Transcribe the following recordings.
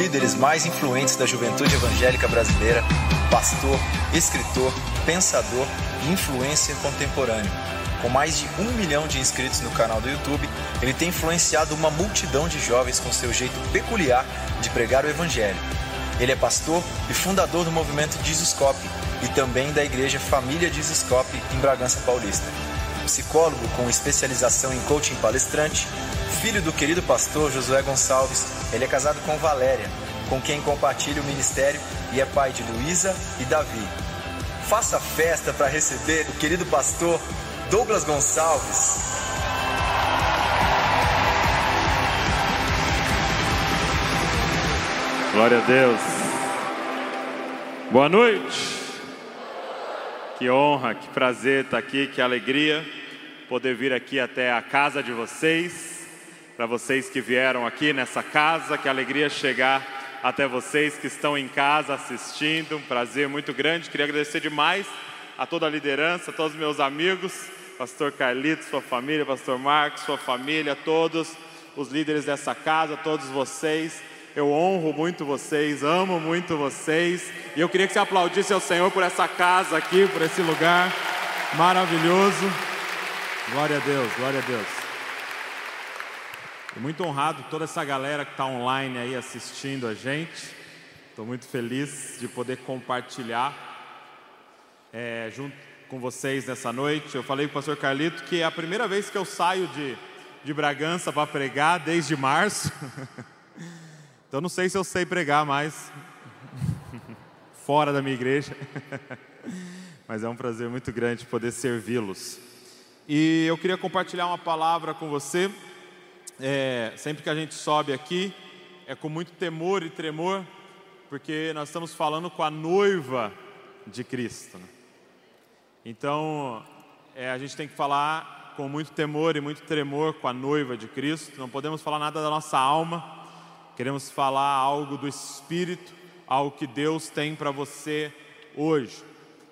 líderes mais influentes da juventude evangélica brasileira, pastor, escritor, pensador e influência contemporâneo. Com mais de um milhão de inscritos no canal do YouTube, ele tem influenciado uma multidão de jovens com seu jeito peculiar de pregar o Evangelho. Ele é pastor e fundador do movimento Dizuscope e também da igreja Família Dizuscope em Bragança Paulista. Psicólogo com especialização em coaching palestrante, filho do querido pastor Josué Gonçalves, ele é casado com Valéria, com quem compartilha o ministério e é pai de Luísa e Davi. Faça festa para receber o querido pastor Douglas Gonçalves. Glória a Deus. Boa noite. Que honra, que prazer estar aqui, que alegria poder vir aqui até a casa de vocês. Para vocês que vieram aqui nessa casa, que alegria chegar até vocês que estão em casa assistindo. Um prazer muito grande. Queria agradecer demais a toda a liderança, a todos os meus amigos Pastor Carlito, sua família, Pastor Marcos, sua família, todos os líderes dessa casa, todos vocês. Eu honro muito vocês, amo muito vocês. E eu queria que você aplaudisse ao Senhor por essa casa aqui, por esse lugar maravilhoso. Glória a Deus, glória a Deus. Estou muito honrado toda essa galera que está online aí assistindo a gente. Estou muito feliz de poder compartilhar é, junto com vocês nessa noite. Eu falei com o pastor Carlito que é a primeira vez que eu saio de, de Bragança para pregar desde março. então não sei se eu sei pregar mais fora da minha igreja. Mas é um prazer muito grande poder servi-los. E eu queria compartilhar uma palavra com você. É, sempre que a gente sobe aqui, é com muito temor e tremor, porque nós estamos falando com a noiva de Cristo. Né? Então, é, a gente tem que falar com muito temor e muito tremor com a noiva de Cristo. Não podemos falar nada da nossa alma. Queremos falar algo do Espírito, algo que Deus tem para você hoje.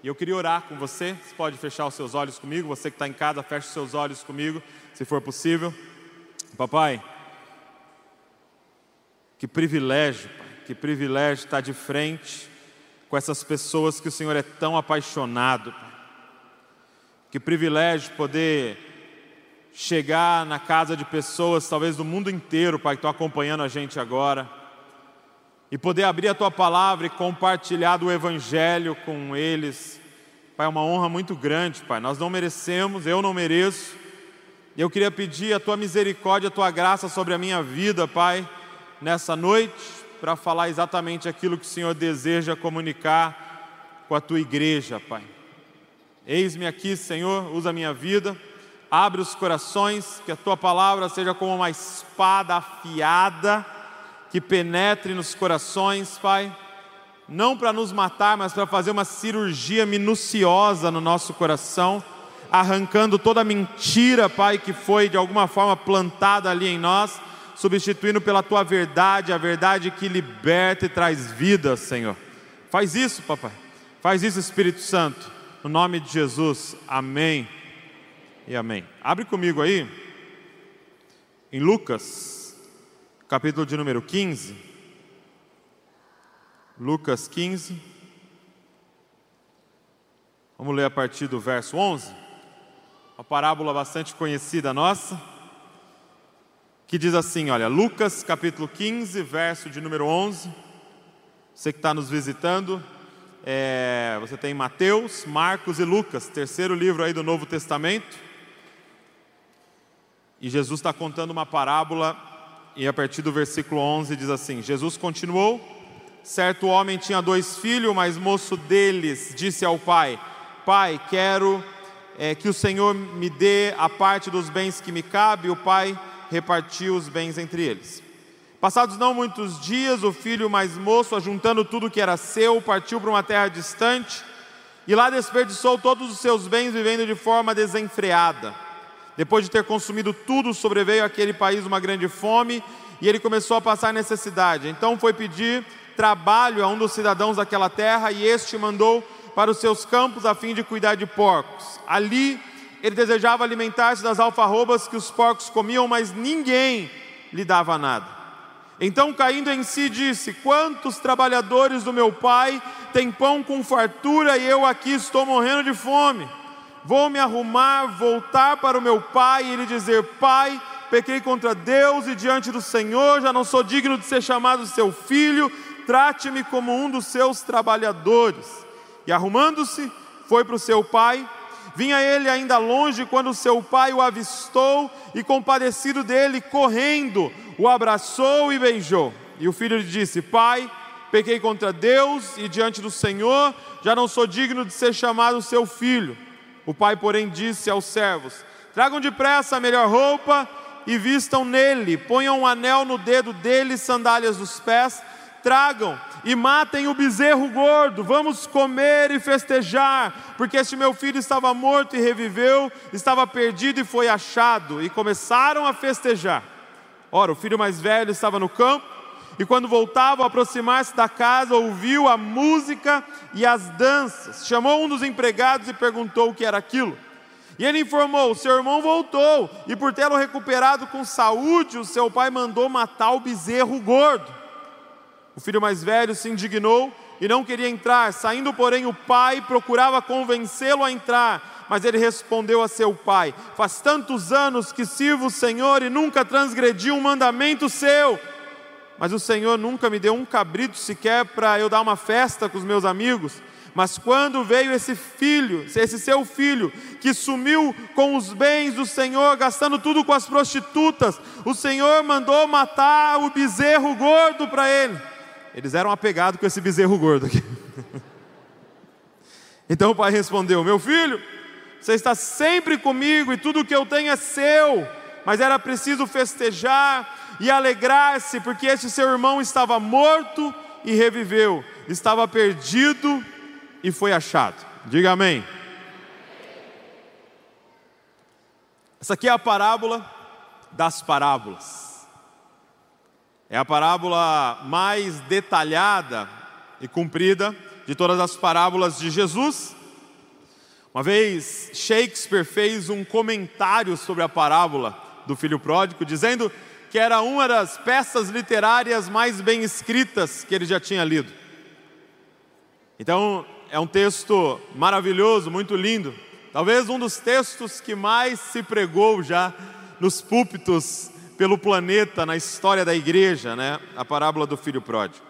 E eu queria orar com você. Você pode fechar os seus olhos comigo. Você que está em casa, feche os seus olhos comigo, se for possível. Papai, que privilégio, pai, que privilégio estar de frente com essas pessoas que o Senhor é tão apaixonado. Pai. Que privilégio poder chegar na casa de pessoas, talvez do mundo inteiro, Pai, que estão acompanhando a gente agora, e poder abrir a Tua palavra e compartilhar do Evangelho com eles. Pai, é uma honra muito grande, Pai. Nós não merecemos, eu não mereço. Eu queria pedir a Tua misericórdia, a Tua graça sobre a minha vida, Pai, nessa noite, para falar exatamente aquilo que o Senhor deseja comunicar com a Tua igreja, Pai. Eis-me aqui, Senhor, usa a minha vida, abre os corações, que a tua palavra seja como uma espada afiada, que penetre nos corações, Pai, não para nos matar, mas para fazer uma cirurgia minuciosa no nosso coração, arrancando toda mentira, Pai, que foi de alguma forma plantada ali em nós, substituindo pela tua verdade, a verdade que liberta e traz vida, Senhor. Faz isso, papai. Faz isso, Espírito Santo. No nome de Jesus, amém e amém. Abre comigo aí, em Lucas, capítulo de número 15. Lucas 15. Vamos ler a partir do verso 11. Uma parábola bastante conhecida nossa. Que diz assim: olha, Lucas capítulo 15, verso de número 11. Você que está nos visitando, é, você tem Mateus, Marcos e Lucas, terceiro livro aí do Novo Testamento. E Jesus está contando uma parábola, e a partir do versículo 11 diz assim: Jesus continuou. Certo homem tinha dois filhos, mas moço deles disse ao pai: Pai, quero é, que o Senhor me dê a parte dos bens que me cabe. O pai repartiu os bens entre eles. Passados não muitos dias, o filho mais moço, ajuntando tudo que era seu, partiu para uma terra distante e lá desperdiçou todos os seus bens, vivendo de forma desenfreada. Depois de ter consumido tudo, sobreveio àquele país uma grande fome e ele começou a passar necessidade. Então foi pedir trabalho a um dos cidadãos daquela terra e este mandou para os seus campos a fim de cuidar de porcos. Ali ele desejava alimentar-se das alfarrobas que os porcos comiam, mas ninguém lhe dava nada. Então, caindo em si, disse: Quantos trabalhadores do meu pai têm pão com fartura e eu aqui estou morrendo de fome? Vou me arrumar, voltar para o meu pai e lhe dizer: Pai, pequei contra Deus e diante do Senhor, já não sou digno de ser chamado seu filho, trate-me como um dos seus trabalhadores. E arrumando-se, foi para o seu pai. Vinha ele ainda longe quando seu pai o avistou e, compadecido dele, correndo, o abraçou e beijou. E o filho lhe disse: Pai, pequei contra Deus e diante do Senhor, já não sou digno de ser chamado seu filho. O pai, porém, disse aos servos: Tragam depressa a melhor roupa e vistam nele, ponham um anel no dedo dele, sandálias dos pés, tragam e matem o bezerro gordo, vamos comer e festejar, porque este meu filho estava morto e reviveu, estava perdido e foi achado, e começaram a festejar. Ora, o filho mais velho estava no campo, e quando voltava a aproximar-se da casa, ouviu a música e as danças. Chamou um dos empregados e perguntou o que era aquilo. E ele informou: seu irmão voltou, e por tê-lo recuperado com saúde, o seu pai mandou matar o bezerro gordo. O filho mais velho se indignou e não queria entrar. Saindo, porém, o pai procurava convencê-lo a entrar. Mas ele respondeu a seu pai: Faz tantos anos que sirvo o Senhor e nunca transgredi um mandamento seu. Mas o Senhor nunca me deu um cabrito sequer para eu dar uma festa com os meus amigos. Mas quando veio esse filho, esse seu filho, que sumiu com os bens do Senhor, gastando tudo com as prostitutas, o Senhor mandou matar o bezerro gordo para ele. Eles eram apegados com esse bezerro gordo aqui. Então o pai respondeu: Meu filho, você está sempre comigo e tudo que eu tenho é seu. Mas era preciso festejar e alegrar-se, porque este seu irmão estava morto e reviveu, estava perdido e foi achado. Diga amém. Essa aqui é a parábola das parábolas. É a parábola mais detalhada e comprida de todas as parábolas de Jesus. Uma vez Shakespeare fez um comentário sobre a parábola do filho pródigo, dizendo que era uma das peças literárias mais bem escritas que ele já tinha lido. Então, é um texto maravilhoso, muito lindo. Talvez um dos textos que mais se pregou já nos púlpitos pelo planeta na história da igreja, né? A parábola do filho pródigo.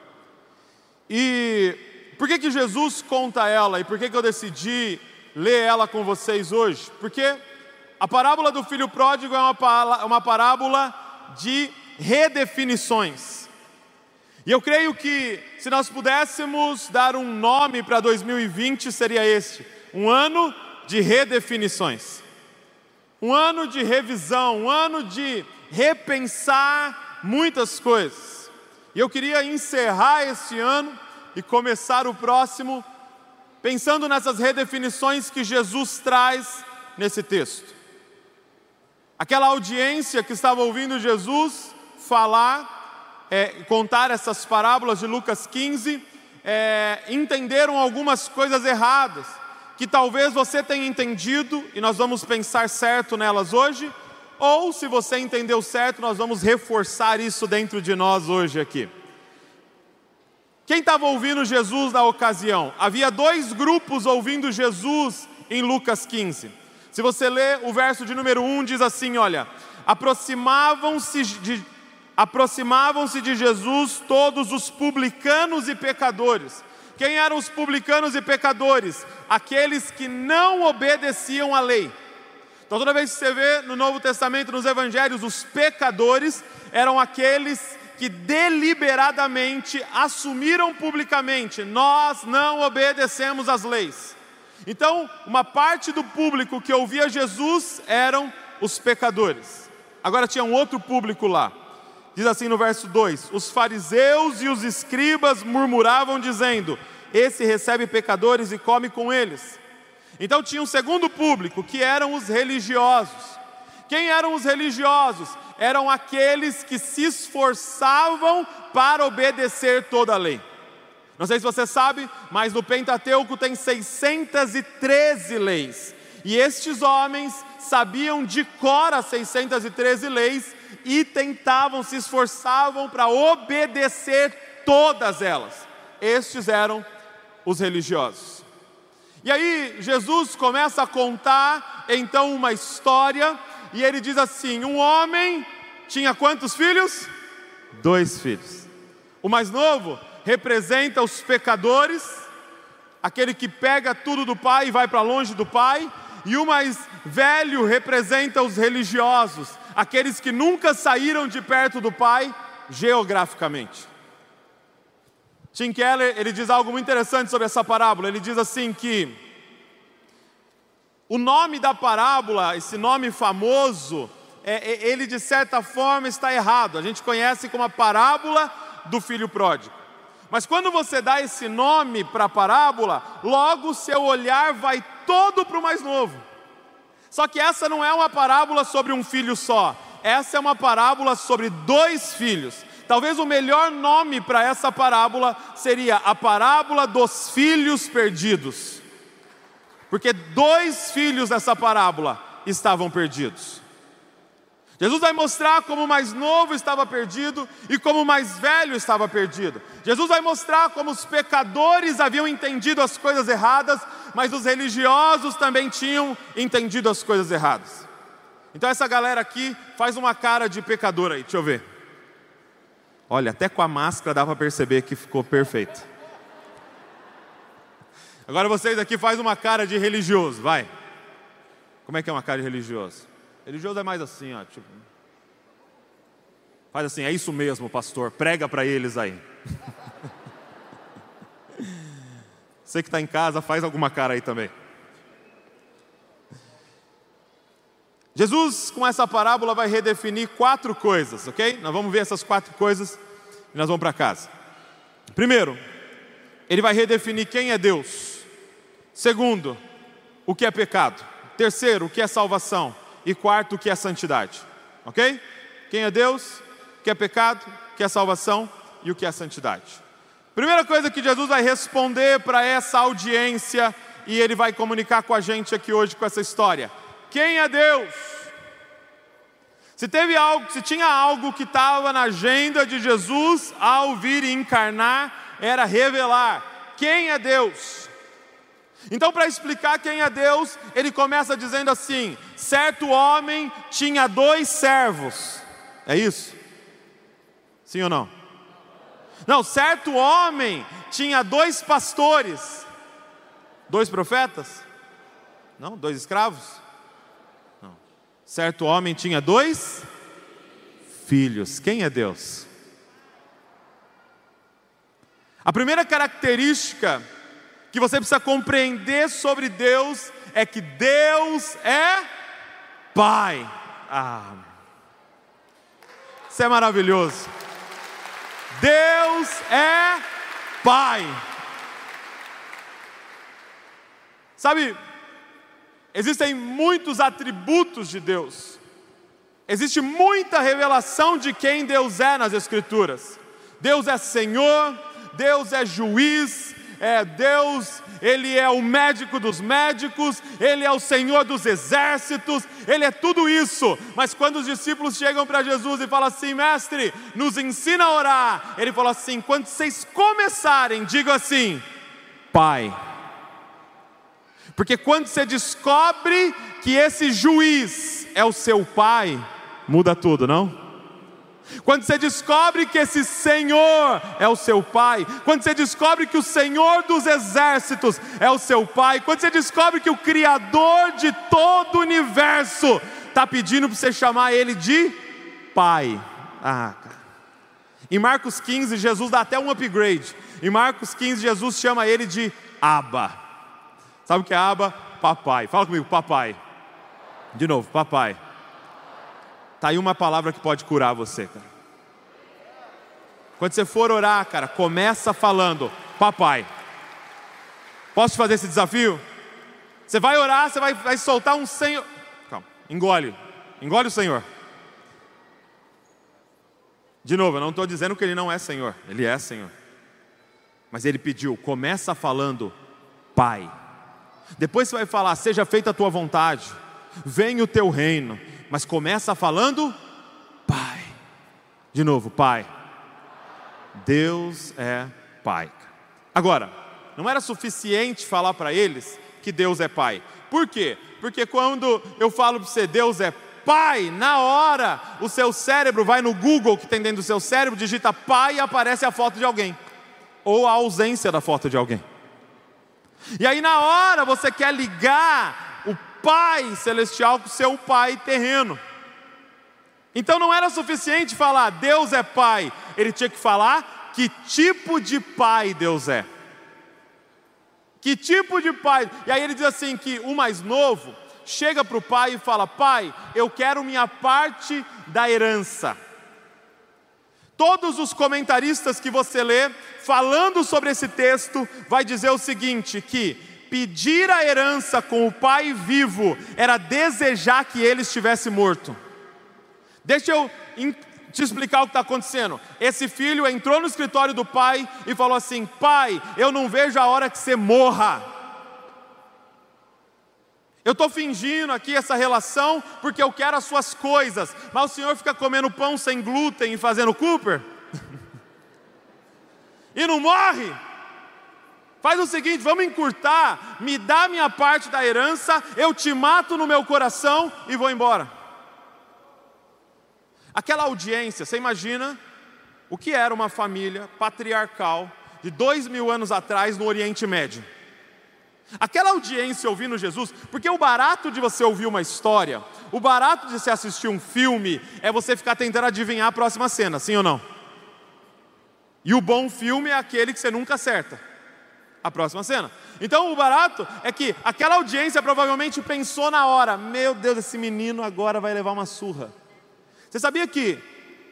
E por que que Jesus conta ela e por que que eu decidi ler ela com vocês hoje? Porque a parábola do filho pródigo é uma, uma parábola de redefinições. E eu creio que se nós pudéssemos dar um nome para 2020 seria este: um ano de redefinições. Um ano de revisão, um ano de repensar muitas coisas. E eu queria encerrar este ano e começar o próximo pensando nessas redefinições que Jesus traz nesse texto. Aquela audiência que estava ouvindo Jesus falar, é, contar essas parábolas de Lucas 15, é, entenderam algumas coisas erradas, que talvez você tenha entendido, e nós vamos pensar certo nelas hoje, ou se você entendeu certo, nós vamos reforçar isso dentro de nós hoje aqui. Quem estava ouvindo Jesus na ocasião? Havia dois grupos ouvindo Jesus em Lucas 15. Se você ler o verso de número 1, diz assim: olha, aproximavam-se de, aproximavam-se de Jesus todos os publicanos e pecadores. Quem eram os publicanos e pecadores? Aqueles que não obedeciam à lei. Então, toda vez que você vê no Novo Testamento, nos Evangelhos, os pecadores eram aqueles que deliberadamente assumiram publicamente: nós não obedecemos às leis. Então, uma parte do público que ouvia Jesus eram os pecadores. Agora tinha um outro público lá. Diz assim no verso 2: Os fariseus e os escribas murmuravam, dizendo: Esse recebe pecadores e come com eles. Então tinha um segundo público, que eram os religiosos. Quem eram os religiosos? Eram aqueles que se esforçavam para obedecer toda a lei. Não sei se você sabe, mas no Pentateuco tem 613 leis. E estes homens sabiam de cor as 613 leis e tentavam, se esforçavam para obedecer todas elas. Estes eram os religiosos. E aí Jesus começa a contar então uma história e ele diz assim: um homem tinha quantos filhos? Dois filhos. O mais novo representa os pecadores, aquele que pega tudo do pai e vai para longe do pai, e o mais velho representa os religiosos, aqueles que nunca saíram de perto do pai geograficamente. Tim Keller, ele diz algo muito interessante sobre essa parábola. Ele diz assim que o nome da parábola, esse nome famoso, é, é, ele de certa forma está errado. A gente conhece como a parábola do filho pródigo. Mas quando você dá esse nome para a parábola, logo o seu olhar vai todo para o mais novo. Só que essa não é uma parábola sobre um filho só, essa é uma parábola sobre dois filhos. Talvez o melhor nome para essa parábola seria a parábola dos filhos perdidos. Porque dois filhos dessa parábola estavam perdidos. Jesus vai mostrar como o mais novo estava perdido e como o mais velho estava perdido. Jesus vai mostrar como os pecadores haviam entendido as coisas erradas, mas os religiosos também tinham entendido as coisas erradas. Então essa galera aqui faz uma cara de pecador aí, deixa eu ver. Olha, até com a máscara dá para perceber que ficou perfeito. Agora vocês aqui faz uma cara de religioso, vai. Como é que é uma cara de religioso? Religioso é mais assim, ó, tipo. Faz assim, é isso mesmo, pastor, prega para eles aí. Você que está em casa, faz alguma cara aí também. Jesus, com essa parábola, vai redefinir quatro coisas, ok? Nós vamos ver essas quatro coisas e nós vamos para casa. Primeiro, ele vai redefinir quem é Deus. Segundo, o que é pecado. Terceiro, o que é salvação e quarto, o que é santidade. Ok? Quem é Deus, o que é pecado, o que é salvação e o que é santidade. Primeira coisa que Jesus vai responder para essa audiência e ele vai comunicar com a gente aqui hoje com essa história. Quem é Deus? Se teve algo, se tinha algo que estava na agenda de Jesus ao vir encarnar, era revelar quem é Deus. Então, para explicar quem é Deus, ele começa dizendo assim: certo homem tinha dois servos. É isso? Sim ou não? Não, certo homem tinha dois pastores. Dois profetas? Não, dois escravos? Certo homem tinha dois filhos. Quem é Deus? A primeira característica que você precisa compreender sobre Deus é que Deus é Pai. Ah, isso é maravilhoso. Deus é Pai. Sabe, existem muitos atributos de Deus, existe muita revelação de quem Deus é nas Escrituras. Deus é Senhor, Deus é juiz, é Deus, Ele é o médico dos médicos, Ele é o Senhor dos exércitos, Ele é tudo isso. Mas quando os discípulos chegam para Jesus e falam assim, mestre, nos ensina a orar, Ele fala assim: quando vocês começarem, digam assim, Pai. Porque quando você descobre que esse juiz é o seu pai, muda tudo, não? Quando você descobre que esse Senhor é o seu Pai, quando você descobre que o Senhor dos exércitos é o seu Pai, quando você descobre que o Criador de todo o universo está pedindo para você chamar Ele de Pai. Ah, cara. Em Marcos 15, Jesus dá até um upgrade. Em Marcos 15, Jesus chama ele de Abba. Sabe o que é Abba? Papai. Fala comigo, papai. De novo, papai. Tá aí uma palavra que pode curar você, cara. Quando você for orar, cara, começa falando, papai. Posso te fazer esse desafio? Você vai orar, você vai, vai soltar um Senhor. Calma, engole. Engole o Senhor. De novo, eu não estou dizendo que ele não é Senhor, ele é Senhor. Mas ele pediu, começa falando, Pai. Depois você vai falar, seja feita a tua vontade, venha o teu reino mas começa falando Pai. De novo, Pai. Deus é Pai. Agora, não era suficiente falar para eles que Deus é Pai. Por quê? Porque quando eu falo para você, Deus é Pai, na hora o seu cérebro vai no Google que tem dentro do seu cérebro, digita Pai e aparece a foto de alguém, ou a ausência da foto de alguém. E aí, na hora, você quer ligar o Pai celestial com o seu Pai terreno. Então não era suficiente falar Deus é Pai, ele tinha que falar que tipo de Pai Deus é. Que tipo de pai? E aí ele diz assim: que o mais novo chega para o pai e fala: Pai, eu quero minha parte da herança. Todos os comentaristas que você lê, falando sobre esse texto, vai dizer o seguinte: que pedir a herança com o pai vivo era desejar que ele estivesse morto. Deixa eu te explicar o que está acontecendo. Esse filho entrou no escritório do pai e falou assim: Pai, eu não vejo a hora que você morra. Eu estou fingindo aqui essa relação porque eu quero as suas coisas, mas o senhor fica comendo pão sem glúten e fazendo Cooper? e não morre? Faz o seguinte, vamos encurtar, me dá minha parte da herança, eu te mato no meu coração e vou embora. Aquela audiência, você imagina o que era uma família patriarcal de dois mil anos atrás no Oriente Médio. Aquela audiência ouvindo Jesus, porque o barato de você ouvir uma história, o barato de você assistir um filme, é você ficar tentando adivinhar a próxima cena, sim ou não? E o bom filme é aquele que você nunca acerta a próxima cena. Então o barato é que aquela audiência provavelmente pensou na hora: meu Deus, esse menino agora vai levar uma surra. Você sabia que,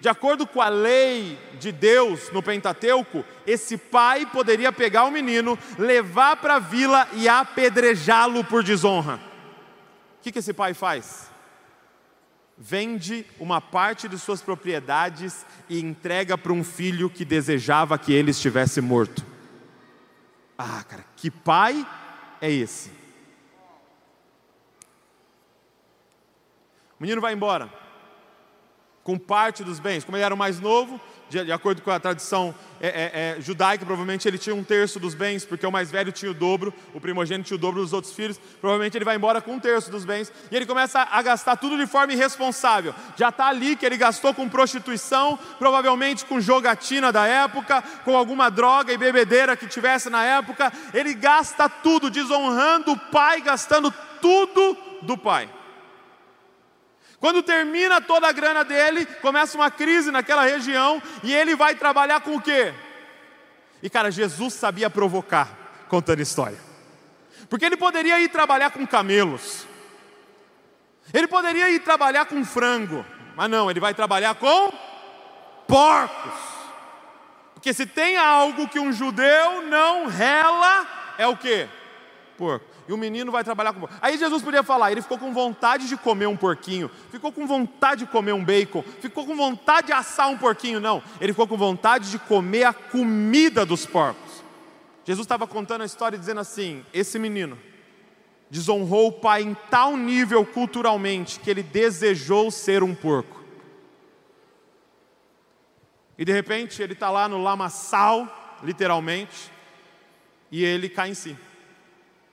de acordo com a lei de Deus no Pentateuco, esse pai poderia pegar o menino, levar para a vila e apedrejá-lo por desonra? O que, que esse pai faz? Vende uma parte de suas propriedades e entrega para um filho que desejava que ele estivesse morto. Ah, cara, que pai é esse? O menino vai embora com parte dos bens. Como ele era o mais novo, de, de acordo com a tradição é, é, é, judaica, provavelmente ele tinha um terço dos bens, porque o mais velho tinha o dobro, o primogênito tinha o dobro dos outros filhos. Provavelmente ele vai embora com um terço dos bens e ele começa a gastar tudo de forma irresponsável. Já está ali que ele gastou com prostituição, provavelmente com jogatina da época, com alguma droga e bebedeira que tivesse na época. Ele gasta tudo, desonrando o pai, gastando tudo do pai. Quando termina toda a grana dele, começa uma crise naquela região e ele vai trabalhar com o quê? E cara, Jesus sabia provocar contando história. Porque ele poderia ir trabalhar com camelos. Ele poderia ir trabalhar com frango, mas não, ele vai trabalhar com porcos. Porque se tem algo que um judeu não rela, é o que? Porco e o menino vai trabalhar com. Aí Jesus podia falar, ele ficou com vontade de comer um porquinho, ficou com vontade de comer um bacon, ficou com vontade de assar um porquinho, não. Ele ficou com vontade de comer a comida dos porcos. Jesus estava contando a história dizendo assim: esse menino desonrou o pai em tal nível culturalmente que ele desejou ser um porco. E de repente ele está lá no lamaçal, literalmente, e ele cai em si.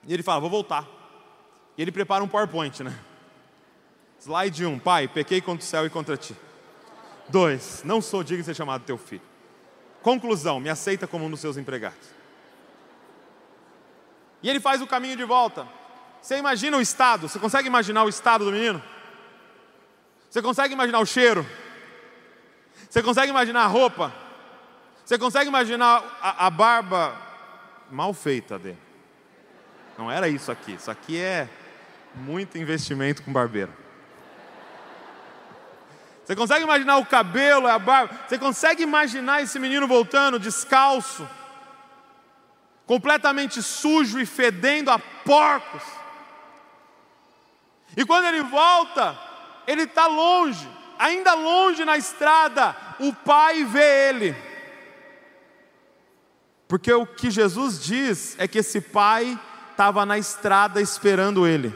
E ele fala: Vou voltar. E ele prepara um PowerPoint, né? Slide 1, um, pai, pequei contra o céu e contra ti. 2, não sou digno de ser chamado teu filho. Conclusão, me aceita como um dos seus empregados. E ele faz o caminho de volta. Você imagina o estado? Você consegue imaginar o estado do menino? Você consegue imaginar o cheiro? Você consegue imaginar a roupa? Você consegue imaginar a, a barba mal feita dele? Não era isso aqui. Isso aqui é muito investimento com barbeiro. Você consegue imaginar o cabelo, a barba? Você consegue imaginar esse menino voltando descalço, completamente sujo e fedendo a porcos? E quando ele volta, ele está longe, ainda longe na estrada, o pai vê ele. Porque o que Jesus diz é que esse pai estava na estrada esperando ele.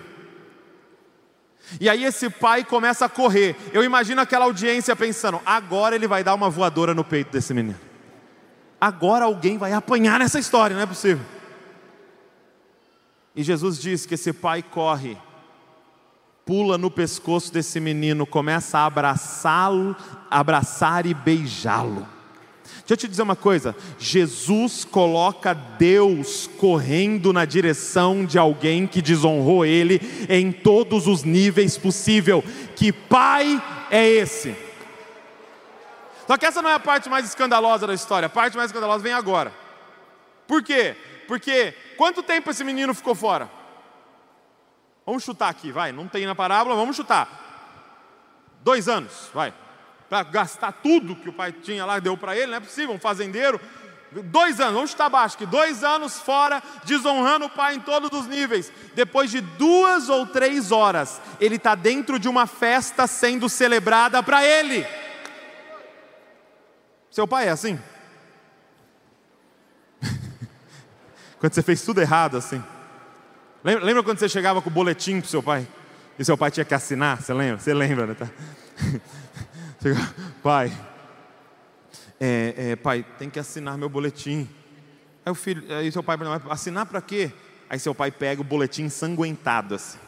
E aí esse pai começa a correr. Eu imagino aquela audiência pensando: agora ele vai dar uma voadora no peito desse menino. Agora alguém vai apanhar nessa história, não é possível. E Jesus diz que esse pai corre, pula no pescoço desse menino, começa a abraçá-lo, abraçar e beijá-lo. Deixa eu te dizer uma coisa: Jesus coloca Deus correndo na direção de alguém que desonrou Ele em todos os níveis possível. Que pai é esse? Só que essa não é a parte mais escandalosa da história, a parte mais escandalosa vem agora. Por quê? Porque quanto tempo esse menino ficou fora? Vamos chutar aqui, vai, não tem na parábola, vamos chutar. Dois anos, vai, para gastar tudo que o pai tinha lá, deu para ele, não é possível, um fazendeiro. Dois anos, vamos chutar baixo, que dois anos fora, desonrando o pai em todos os níveis. Depois de duas ou três horas, ele está dentro de uma festa sendo celebrada para ele. Seu pai é assim? quando você fez tudo errado assim. Lembra, lembra quando você chegava com o boletim para seu pai? E seu pai tinha que assinar? Você lembra? Você lembra, né? Tá? pai, é, é, pai, tem que assinar meu boletim. Aí o filho, aí seu pai pergunta, assinar para quê? Aí seu pai pega o boletim ensanguentado assim.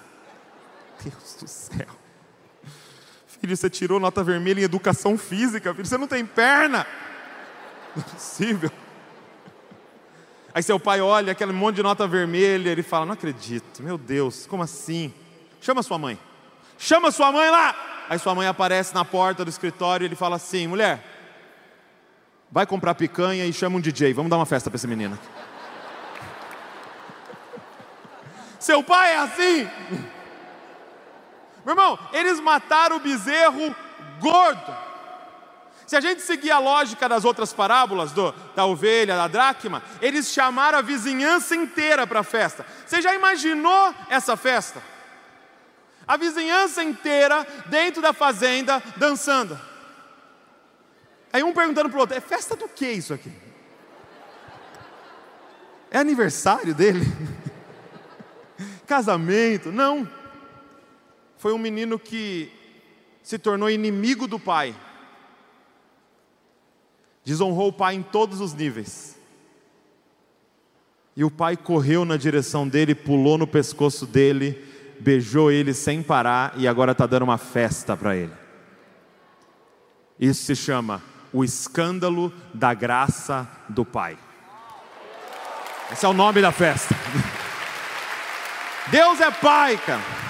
Deus do céu. Filho, você tirou nota vermelha em educação física, filho, você não tem perna. Não é possível. Aí seu pai olha aquele monte de nota vermelha, ele fala: Não acredito, meu Deus, como assim? Chama sua mãe. Chama sua mãe lá. Aí sua mãe aparece na porta do escritório e ele fala assim: mulher, vai comprar picanha e chama um DJ, vamos dar uma festa para esse menino. Seu pai é assim? Meu irmão, eles mataram o bezerro gordo. Se a gente seguir a lógica das outras parábolas, do, da ovelha, da dracma, eles chamaram a vizinhança inteira para a festa. Você já imaginou essa festa? A vizinhança inteira dentro da fazenda dançando. Aí um perguntando para o outro: é festa do que isso aqui? É aniversário dele? Casamento? Não. Foi um menino que se tornou inimigo do pai, desonrou o pai em todos os níveis. E o pai correu na direção dele, pulou no pescoço dele beijou ele sem parar e agora está dando uma festa para ele. Isso se chama o escândalo da graça do Pai. Esse é o nome da festa. Deus é Pai, cara.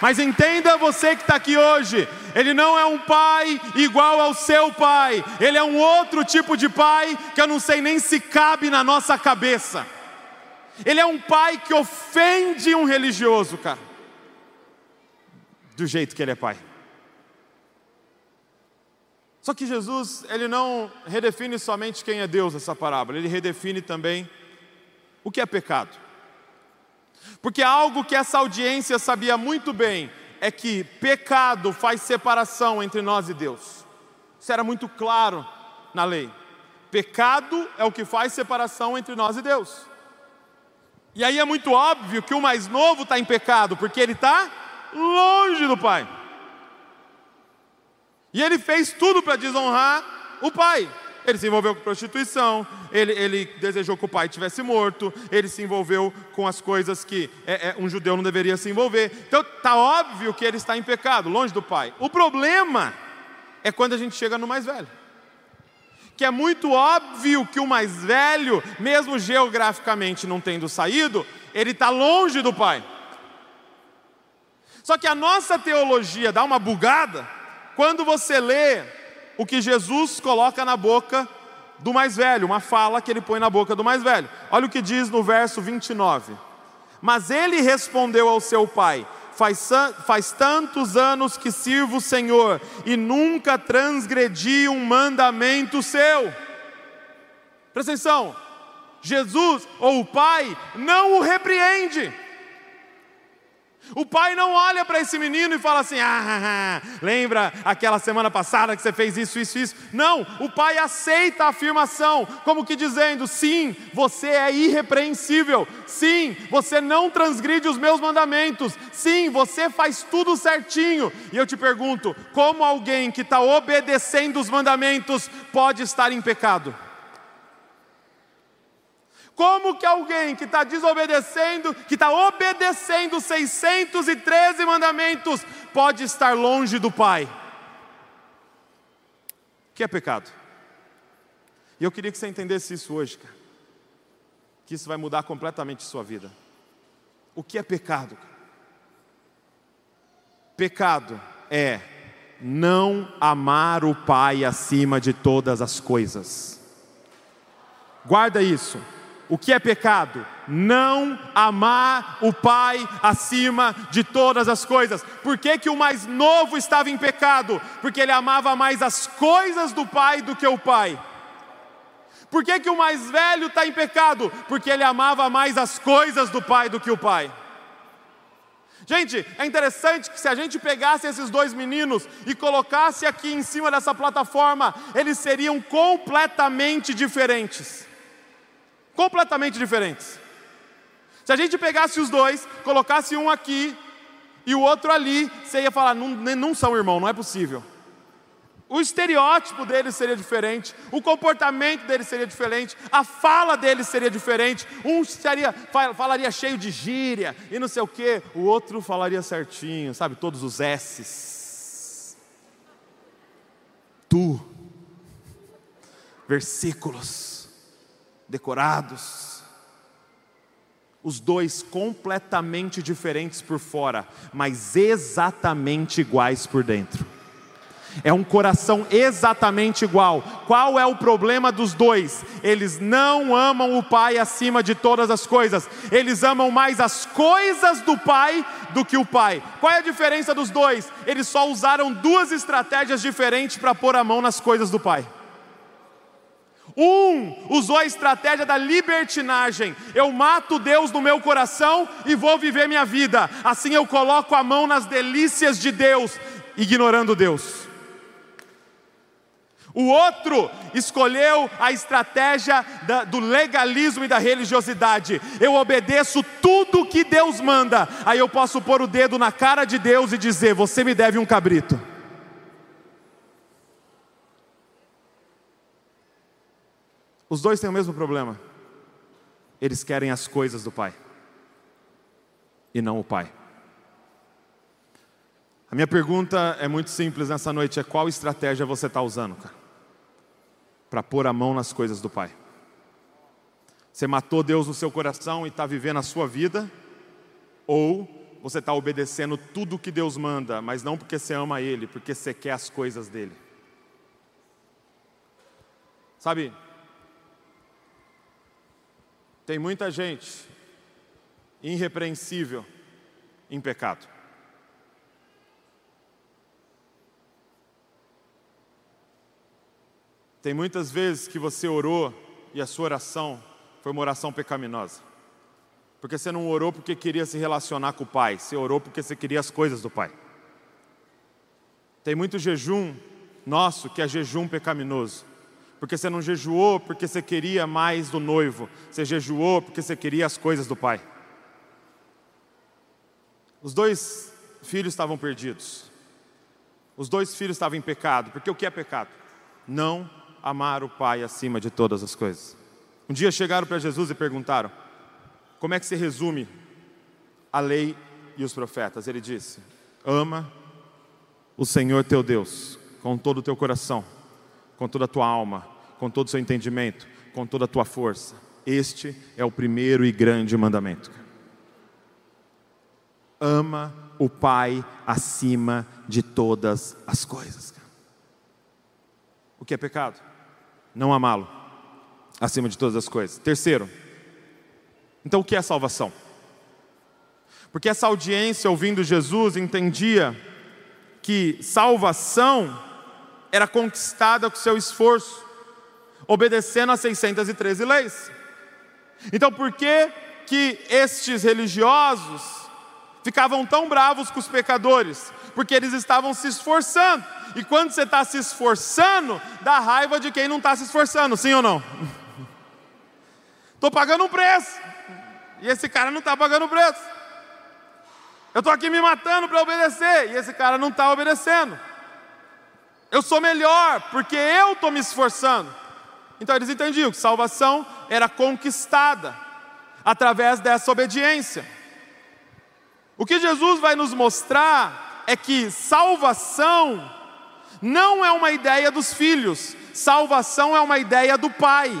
Mas entenda você que está aqui hoje, Ele não é um pai igual ao seu pai, Ele é um outro tipo de pai que eu não sei nem se cabe na nossa cabeça. Ele é um pai que ofende um religioso, cara. Do jeito que ele é pai. Só que Jesus, ele não redefine somente quem é Deus nessa parábola, ele redefine também o que é pecado. Porque algo que essa audiência sabia muito bem é que pecado faz separação entre nós e Deus. Isso era muito claro na lei. Pecado é o que faz separação entre nós e Deus. E aí é muito óbvio que o mais novo está em pecado, porque ele está longe do pai. E ele fez tudo para desonrar o pai. Ele se envolveu com prostituição, ele, ele, desejou que o pai tivesse morto, ele se envolveu com as coisas que é, é, um judeu não deveria se envolver. Então está óbvio que ele está em pecado, longe do pai. O problema é quando a gente chega no mais velho que é muito óbvio que o mais velho, mesmo geograficamente não tendo saído, ele está longe do pai. Só que a nossa teologia dá uma bugada quando você lê o que Jesus coloca na boca do mais velho, uma fala que ele põe na boca do mais velho. Olha o que diz no verso 29. Mas ele respondeu ao seu pai: faz, faz tantos anos que sirvo o Senhor e nunca transgredi um mandamento seu. Presta atenção, Jesus ou o Pai não o repreende. O pai não olha para esse menino e fala assim: ah, lembra aquela semana passada que você fez isso, isso, isso. Não, o pai aceita a afirmação, como que dizendo: sim, você é irrepreensível, sim, você não transgride os meus mandamentos, sim, você faz tudo certinho. E eu te pergunto: como alguém que está obedecendo os mandamentos pode estar em pecado? Como que alguém que está desobedecendo, que está obedecendo 613 mandamentos, pode estar longe do Pai? O que é pecado? E eu queria que você entendesse isso hoje, cara. Que isso vai mudar completamente a sua vida. O que é pecado? Pecado é não amar o Pai acima de todas as coisas. Guarda isso. O que é pecado? Não amar o pai acima de todas as coisas. Por que, que o mais novo estava em pecado? Porque ele amava mais as coisas do pai do que o pai. Por que, que o mais velho está em pecado? Porque ele amava mais as coisas do pai do que o pai. Gente, é interessante que se a gente pegasse esses dois meninos e colocasse aqui em cima dessa plataforma, eles seriam completamente diferentes completamente diferentes. Se a gente pegasse os dois, colocasse um aqui e o outro ali, você ia falar: não, não são irmãos, não é possível. O estereótipo deles seria diferente, o comportamento deles seria diferente, a fala deles seria diferente. Um seria, falaria cheio de gíria e não sei o que, o outro falaria certinho, sabe? Todos os S's. Tu. Versículos decorados. Os dois completamente diferentes por fora, mas exatamente iguais por dentro. É um coração exatamente igual. Qual é o problema dos dois? Eles não amam o Pai acima de todas as coisas. Eles amam mais as coisas do Pai do que o Pai. Qual é a diferença dos dois? Eles só usaram duas estratégias diferentes para pôr a mão nas coisas do Pai. Um usou a estratégia da libertinagem. Eu mato Deus no meu coração e vou viver minha vida. Assim eu coloco a mão nas delícias de Deus, ignorando Deus. O outro escolheu a estratégia da, do legalismo e da religiosidade. Eu obedeço tudo que Deus manda. Aí eu posso pôr o dedo na cara de Deus e dizer: Você me deve um cabrito. Os dois têm o mesmo problema. Eles querem as coisas do Pai e não o Pai. A minha pergunta é muito simples nessa noite: é qual estratégia você está usando, cara, para pôr a mão nas coisas do Pai? Você matou Deus no seu coração e está vivendo a sua vida? Ou você está obedecendo tudo que Deus manda, mas não porque você ama Ele, porque você quer as coisas dele? Sabe, tem muita gente irrepreensível em pecado. Tem muitas vezes que você orou e a sua oração foi uma oração pecaminosa. Porque você não orou porque queria se relacionar com o Pai, você orou porque você queria as coisas do Pai. Tem muito jejum nosso que é jejum pecaminoso porque você não jejuou porque você queria mais do noivo, você jejuou porque você queria as coisas do pai. Os dois filhos estavam perdidos, os dois filhos estavam em pecado, porque o que é pecado? Não amar o pai acima de todas as coisas. Um dia chegaram para Jesus e perguntaram: como é que se resume a lei e os profetas? Ele disse: ama o Senhor teu Deus com todo o teu coração, com toda a tua alma, com todo o seu entendimento, com toda a tua força. Este é o primeiro e grande mandamento. Ama o Pai acima de todas as coisas. O que é pecado? Não amá-lo acima de todas as coisas. Terceiro, então o que é salvação? Porque essa audiência ouvindo Jesus entendia que salvação era conquistada com seu esforço obedecendo às 613 leis. Então, por que que estes religiosos ficavam tão bravos com os pecadores, porque eles estavam se esforçando. E quando você está se esforçando, dá raiva de quem não está se esforçando, sim ou não? Estou pagando um preço, e esse cara não está pagando o preço. Eu estou aqui me matando para obedecer, e esse cara não está obedecendo. Eu sou melhor, porque eu estou me esforçando. Então eles entendiam que salvação era conquistada através dessa obediência. O que Jesus vai nos mostrar é que salvação não é uma ideia dos filhos, salvação é uma ideia do Pai.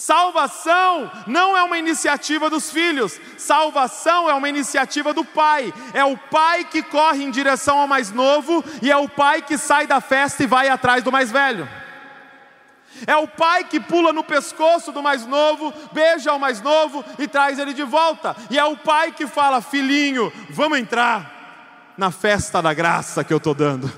Salvação não é uma iniciativa dos filhos, salvação é uma iniciativa do pai. É o pai que corre em direção ao mais novo e é o pai que sai da festa e vai atrás do mais velho. É o pai que pula no pescoço do mais novo, beija o mais novo e traz ele de volta. E é o pai que fala: Filhinho, vamos entrar na festa da graça que eu estou dando.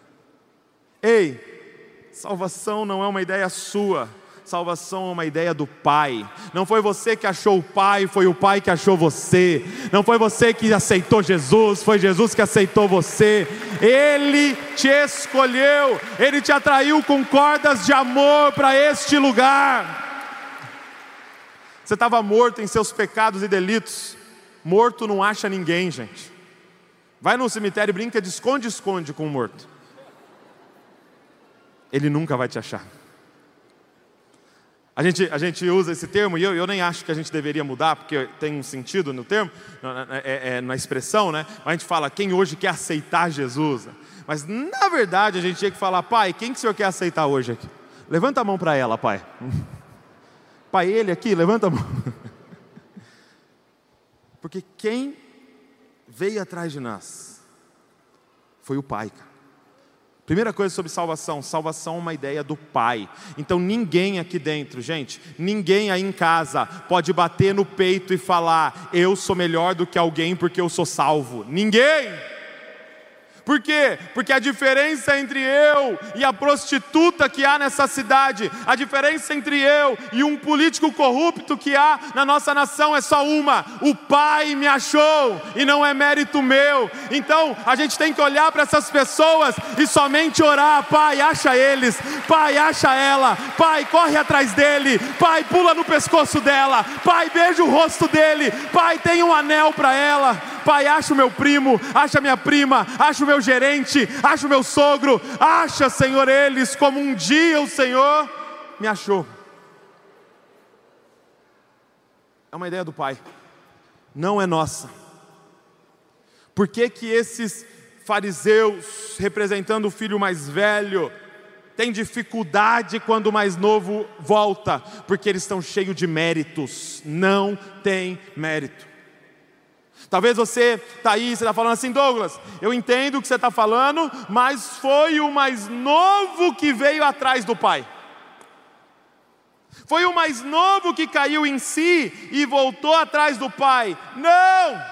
Ei, salvação não é uma ideia sua Salvação é uma ideia do Pai. Não foi você que achou o Pai, foi o Pai que achou você. Não foi você que aceitou Jesus, foi Jesus que aceitou você. Ele te escolheu, ele te atraiu com cordas de amor para este lugar. Você estava morto em seus pecados e delitos. Morto não acha ninguém, gente. Vai no cemitério e brinca de esconde-esconde com o morto. Ele nunca vai te achar. A gente, a gente usa esse termo, e eu, eu nem acho que a gente deveria mudar, porque tem um sentido no termo, na, é, é, na expressão, né? Mas a gente fala, quem hoje quer aceitar Jesus? Mas na verdade a gente tinha que falar, pai, quem que o senhor quer aceitar hoje aqui? Levanta a mão para ela, pai. Pai, ele aqui, levanta a mão. Porque quem veio atrás de nós foi o pai, cara. Primeira coisa sobre salvação: salvação é uma ideia do Pai. Então ninguém aqui dentro, gente, ninguém aí em casa pode bater no peito e falar, eu sou melhor do que alguém porque eu sou salvo. Ninguém! Por quê? Porque a diferença entre eu e a prostituta que há nessa cidade, a diferença entre eu e um político corrupto que há na nossa nação é só uma: o Pai me achou e não é mérito meu. Então a gente tem que olhar para essas pessoas e somente orar: Pai, acha eles, Pai, acha ela, Pai, corre atrás dele, Pai, pula no pescoço dela, Pai, beija o rosto dele, Pai, tem um anel para ela, Pai, acha o meu primo, acha minha prima, acha o meu meu gerente, acha o meu sogro, acha, Senhor, eles como um dia o Senhor me achou. É uma ideia do Pai, não é nossa. Por que, que esses fariseus, representando o filho mais velho, têm dificuldade quando o mais novo volta? Porque eles estão cheios de méritos, não tem mérito. Talvez você está aí, você está falando assim, Douglas, eu entendo o que você está falando, mas foi o mais novo que veio atrás do pai. Foi o mais novo que caiu em si e voltou atrás do pai. Não!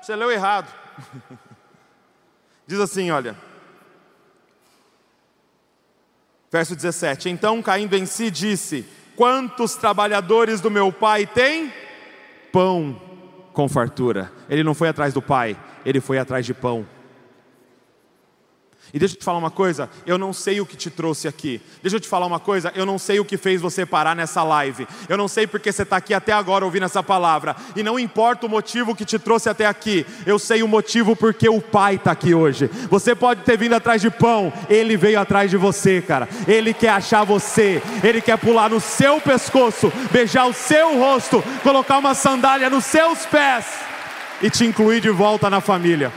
Você leu errado. Diz assim, olha. Verso 17: Então, caindo em si, disse: Quantos trabalhadores do meu pai têm pão com fartura. Ele não foi atrás do pai, ele foi atrás de pão. E deixa eu te falar uma coisa, eu não sei o que te trouxe aqui. Deixa eu te falar uma coisa, eu não sei o que fez você parar nessa live. Eu não sei porque você está aqui até agora ouvindo essa palavra. E não importa o motivo que te trouxe até aqui, eu sei o motivo porque o Pai está aqui hoje. Você pode ter vindo atrás de pão, Ele veio atrás de você, cara. Ele quer achar você, Ele quer pular no seu pescoço, beijar o seu rosto, colocar uma sandália nos seus pés e te incluir de volta na família.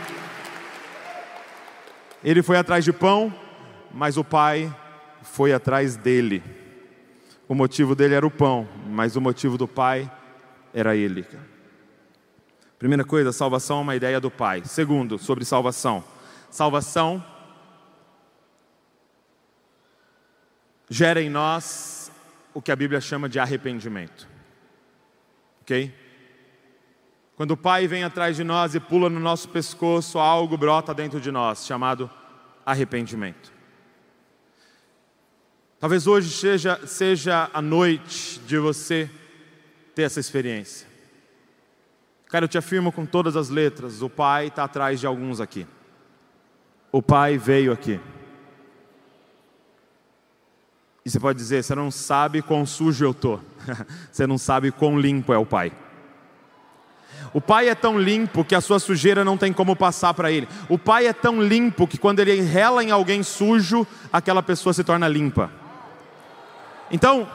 Ele foi atrás de pão, mas o pai foi atrás dele. O motivo dele era o pão, mas o motivo do pai era ele. Primeira coisa, salvação é uma ideia do pai. Segundo, sobre salvação. Salvação gera em nós o que a Bíblia chama de arrependimento. Ok? Quando o Pai vem atrás de nós e pula no nosso pescoço, algo brota dentro de nós, chamado arrependimento. Talvez hoje seja, seja a noite de você ter essa experiência. Cara, eu te afirmo com todas as letras: o Pai está atrás de alguns aqui. O Pai veio aqui. E você pode dizer: você não sabe quão sujo eu estou. você não sabe quão limpo é o Pai. O Pai é tão limpo que a sua sujeira não tem como passar para ele. O Pai é tão limpo que quando ele rela em alguém sujo, aquela pessoa se torna limpa. Então,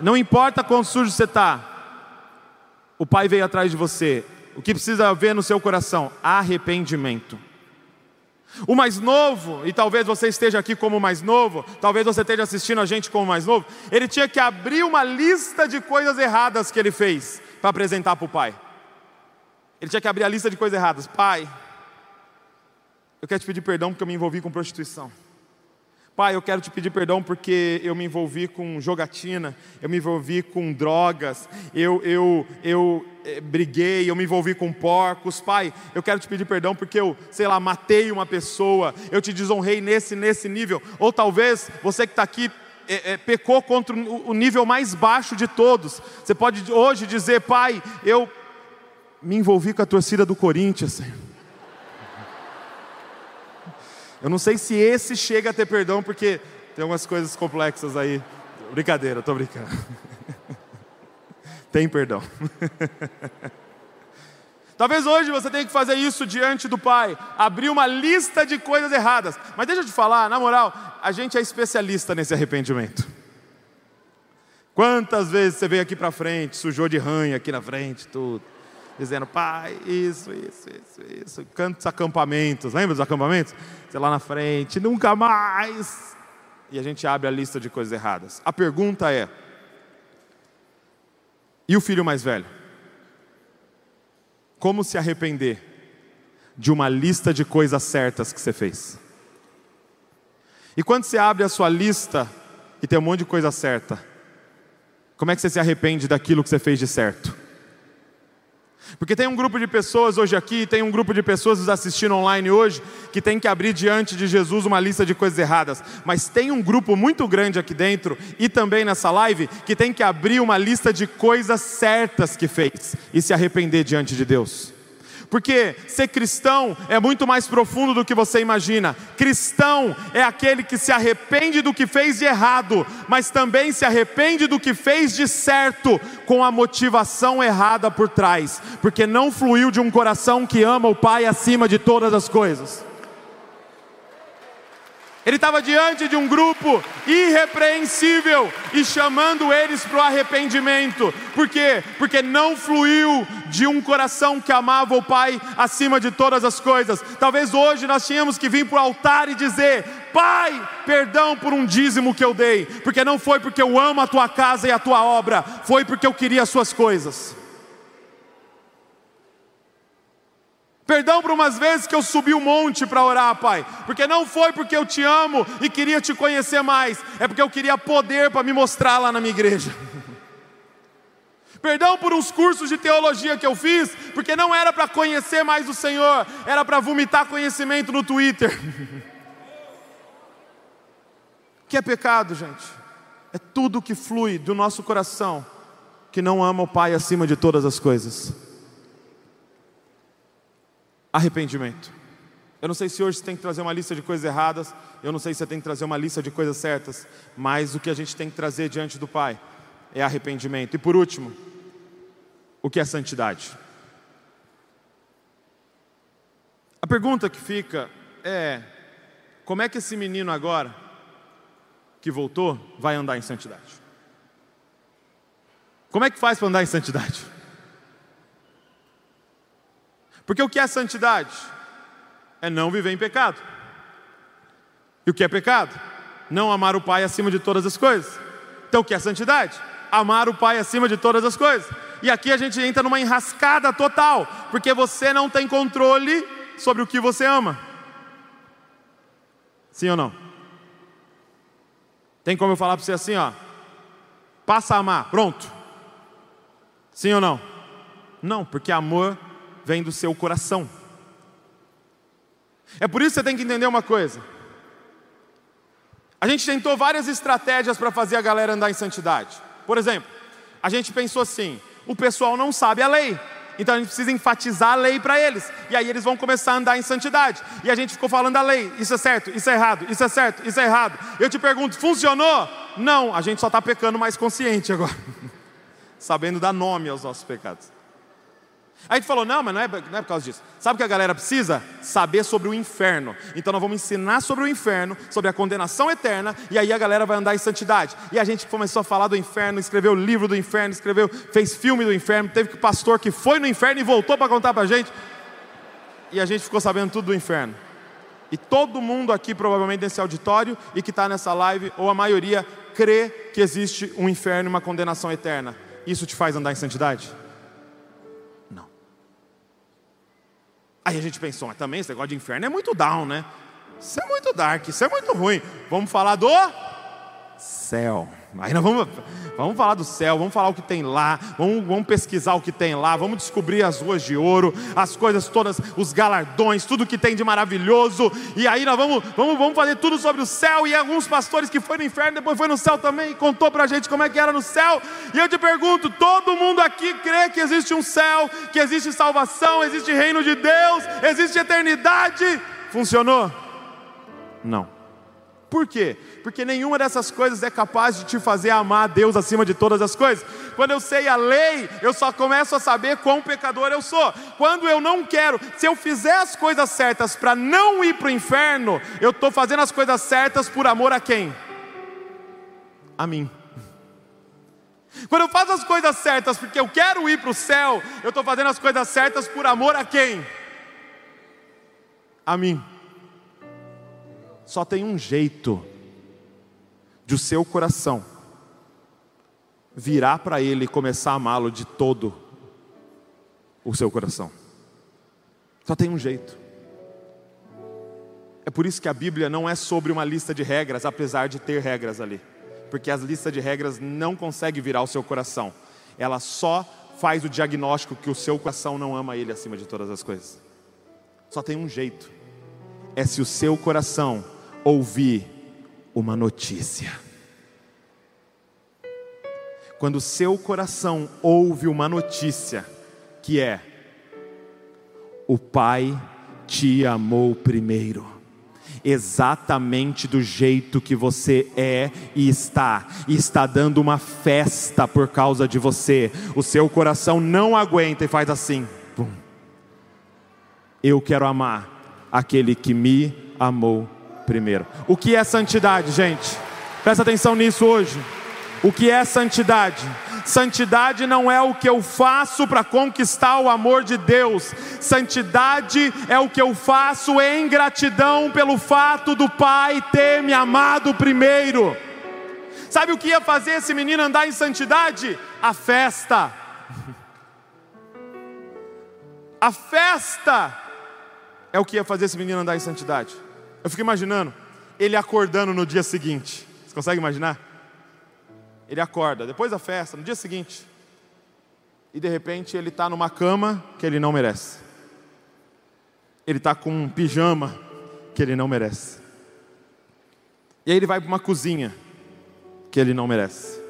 não importa quão sujo você está, o Pai veio atrás de você. O que precisa haver no seu coração? Arrependimento. O mais novo, e talvez você esteja aqui como mais novo, talvez você esteja assistindo a gente como mais novo, ele tinha que abrir uma lista de coisas erradas que ele fez para apresentar para o pai. Ele tinha que abrir a lista de coisas erradas. Pai, eu quero te pedir perdão porque eu me envolvi com prostituição. Pai, eu quero te pedir perdão porque eu me envolvi com jogatina, eu me envolvi com drogas, eu, eu, eu é, briguei, eu me envolvi com porcos. Pai, eu quero te pedir perdão porque eu, sei lá, matei uma pessoa, eu te desonrei nesse, nesse nível. Ou talvez você que está aqui é, é, pecou contra o nível mais baixo de todos. Você pode hoje dizer, Pai, eu me envolvi com a torcida do Corinthians. Eu não sei se esse chega a ter perdão, porque tem umas coisas complexas aí. Brincadeira, estou brincando. tem perdão. Talvez hoje você tenha que fazer isso diante do Pai, abrir uma lista de coisas erradas. Mas deixa eu te falar, na moral, a gente é especialista nesse arrependimento. Quantas vezes você veio aqui para frente, sujou de ranha aqui na frente, tudo dizendo, pai, isso, isso, isso, isso. Cantos acampamentos, lembra dos acampamentos? Você lá na frente, nunca mais. E a gente abre a lista de coisas erradas. A pergunta é: e o filho mais velho? Como se arrepender de uma lista de coisas certas que você fez? E quando você abre a sua lista e tem um monte de coisa certa, como é que você se arrepende daquilo que você fez de certo? Porque tem um grupo de pessoas hoje aqui, tem um grupo de pessoas nos assistindo online hoje, que tem que abrir diante de Jesus uma lista de coisas erradas. Mas tem um grupo muito grande aqui dentro e também nessa live que tem que abrir uma lista de coisas certas que fez e se arrepender diante de Deus. Porque ser cristão é muito mais profundo do que você imagina. Cristão é aquele que se arrepende do que fez de errado, mas também se arrepende do que fez de certo, com a motivação errada por trás, porque não fluiu de um coração que ama o Pai acima de todas as coisas. Ele estava diante de um grupo irrepreensível e chamando eles para o arrependimento. Por quê? Porque não fluiu de um coração que amava o Pai acima de todas as coisas. Talvez hoje nós tínhamos que vir para o altar e dizer: Pai, perdão por um dízimo que eu dei, porque não foi porque eu amo a tua casa e a tua obra, foi porque eu queria as suas coisas. Perdão por umas vezes que eu subi o um monte para orar, Pai, porque não foi porque eu te amo e queria te conhecer mais, é porque eu queria poder para me mostrar lá na minha igreja. Perdão por uns cursos de teologia que eu fiz, porque não era para conhecer mais o Senhor, era para vomitar conhecimento no Twitter. Que é pecado, gente? É tudo que flui do nosso coração que não ama o Pai acima de todas as coisas arrependimento. Eu não sei se hoje você tem que trazer uma lista de coisas erradas, eu não sei se você tem que trazer uma lista de coisas certas, mas o que a gente tem que trazer diante do Pai é arrependimento. E por último, o que é santidade? A pergunta que fica é: como é que esse menino agora, que voltou, vai andar em santidade? Como é que faz para andar em santidade? Porque o que é santidade? É não viver em pecado. E o que é pecado? Não amar o Pai acima de todas as coisas. Então o que é santidade? Amar o Pai acima de todas as coisas. E aqui a gente entra numa enrascada total, porque você não tem controle sobre o que você ama. Sim ou não? Tem como eu falar para você assim, ó? Passa a amar, pronto. Sim ou não? Não, porque amor vem do seu coração. É por isso que você tem que entender uma coisa. A gente tentou várias estratégias para fazer a galera andar em santidade. Por exemplo, a gente pensou assim: o pessoal não sabe a lei. Então a gente precisa enfatizar a lei para eles. E aí eles vão começar a andar em santidade. E a gente ficou falando da lei. Isso é certo, isso é errado, isso é certo, isso é errado. Eu te pergunto, funcionou? Não, a gente só está pecando mais consciente agora. Sabendo dar nome aos nossos pecados. Aí gente falou, não, mas não é, não é por causa disso. Sabe o que a galera precisa? Saber sobre o inferno. Então nós vamos ensinar sobre o inferno, sobre a condenação eterna, e aí a galera vai andar em santidade. E a gente começou a falar do inferno, escreveu o livro do inferno, escreveu, fez filme do inferno, teve que pastor que foi no inferno e voltou para contar para a gente. E a gente ficou sabendo tudo do inferno. E todo mundo aqui, provavelmente nesse auditório e que está nessa live, ou a maioria, crê que existe um inferno e uma condenação eterna. Isso te faz andar em santidade? Aí a gente pensou, mas também esse negócio de inferno é muito down, né? Isso é muito dark, isso é muito ruim. Vamos falar do céu. Aí nós vamos, vamos falar do céu, vamos falar o que tem lá, vamos, vamos pesquisar o que tem lá, vamos descobrir as ruas de ouro, as coisas todas, os galardões, tudo que tem de maravilhoso. E aí nós vamos, vamos, vamos fazer tudo sobre o céu. E alguns pastores que foi no inferno, depois foi no céu também, e contou pra gente como é que era no céu. E eu te pergunto: todo mundo aqui crê que existe um céu, que existe salvação, existe reino de Deus, existe eternidade? Funcionou? Não. Por quê? Porque nenhuma dessas coisas é capaz de te fazer amar a Deus acima de todas as coisas. Quando eu sei a lei, eu só começo a saber quão pecador eu sou. Quando eu não quero, se eu fizer as coisas certas para não ir para o inferno, eu estou fazendo as coisas certas por amor a quem? A mim. Quando eu faço as coisas certas porque eu quero ir para o céu, eu estou fazendo as coisas certas por amor a quem? A mim. Só tem um jeito de o seu coração virar para Ele e começar a amá-lo de todo o seu coração. Só tem um jeito. É por isso que a Bíblia não é sobre uma lista de regras, apesar de ter regras ali. Porque as listas de regras não conseguem virar o seu coração. Ela só faz o diagnóstico que o seu coração não ama Ele acima de todas as coisas. Só tem um jeito. É se o seu coração ouvir uma notícia. Quando seu coração ouve uma notícia, que é: o Pai te amou primeiro, exatamente do jeito que você é e está, e está dando uma festa por causa de você. O seu coração não aguenta e faz assim: pum. Eu quero amar aquele que me amou primeiro. O que é santidade, gente? Presta atenção nisso hoje. O que é santidade? Santidade não é o que eu faço para conquistar o amor de Deus. Santidade é o que eu faço em gratidão pelo fato do Pai ter me amado primeiro. Sabe o que ia fazer esse menino andar em santidade? A festa. A festa é o que ia fazer esse menino andar em santidade. Eu fico imaginando ele acordando no dia seguinte. Você consegue imaginar? Ele acorda depois da festa, no dia seguinte, e de repente ele está numa cama que ele não merece. Ele está com um pijama que ele não merece. E aí ele vai para uma cozinha que ele não merece.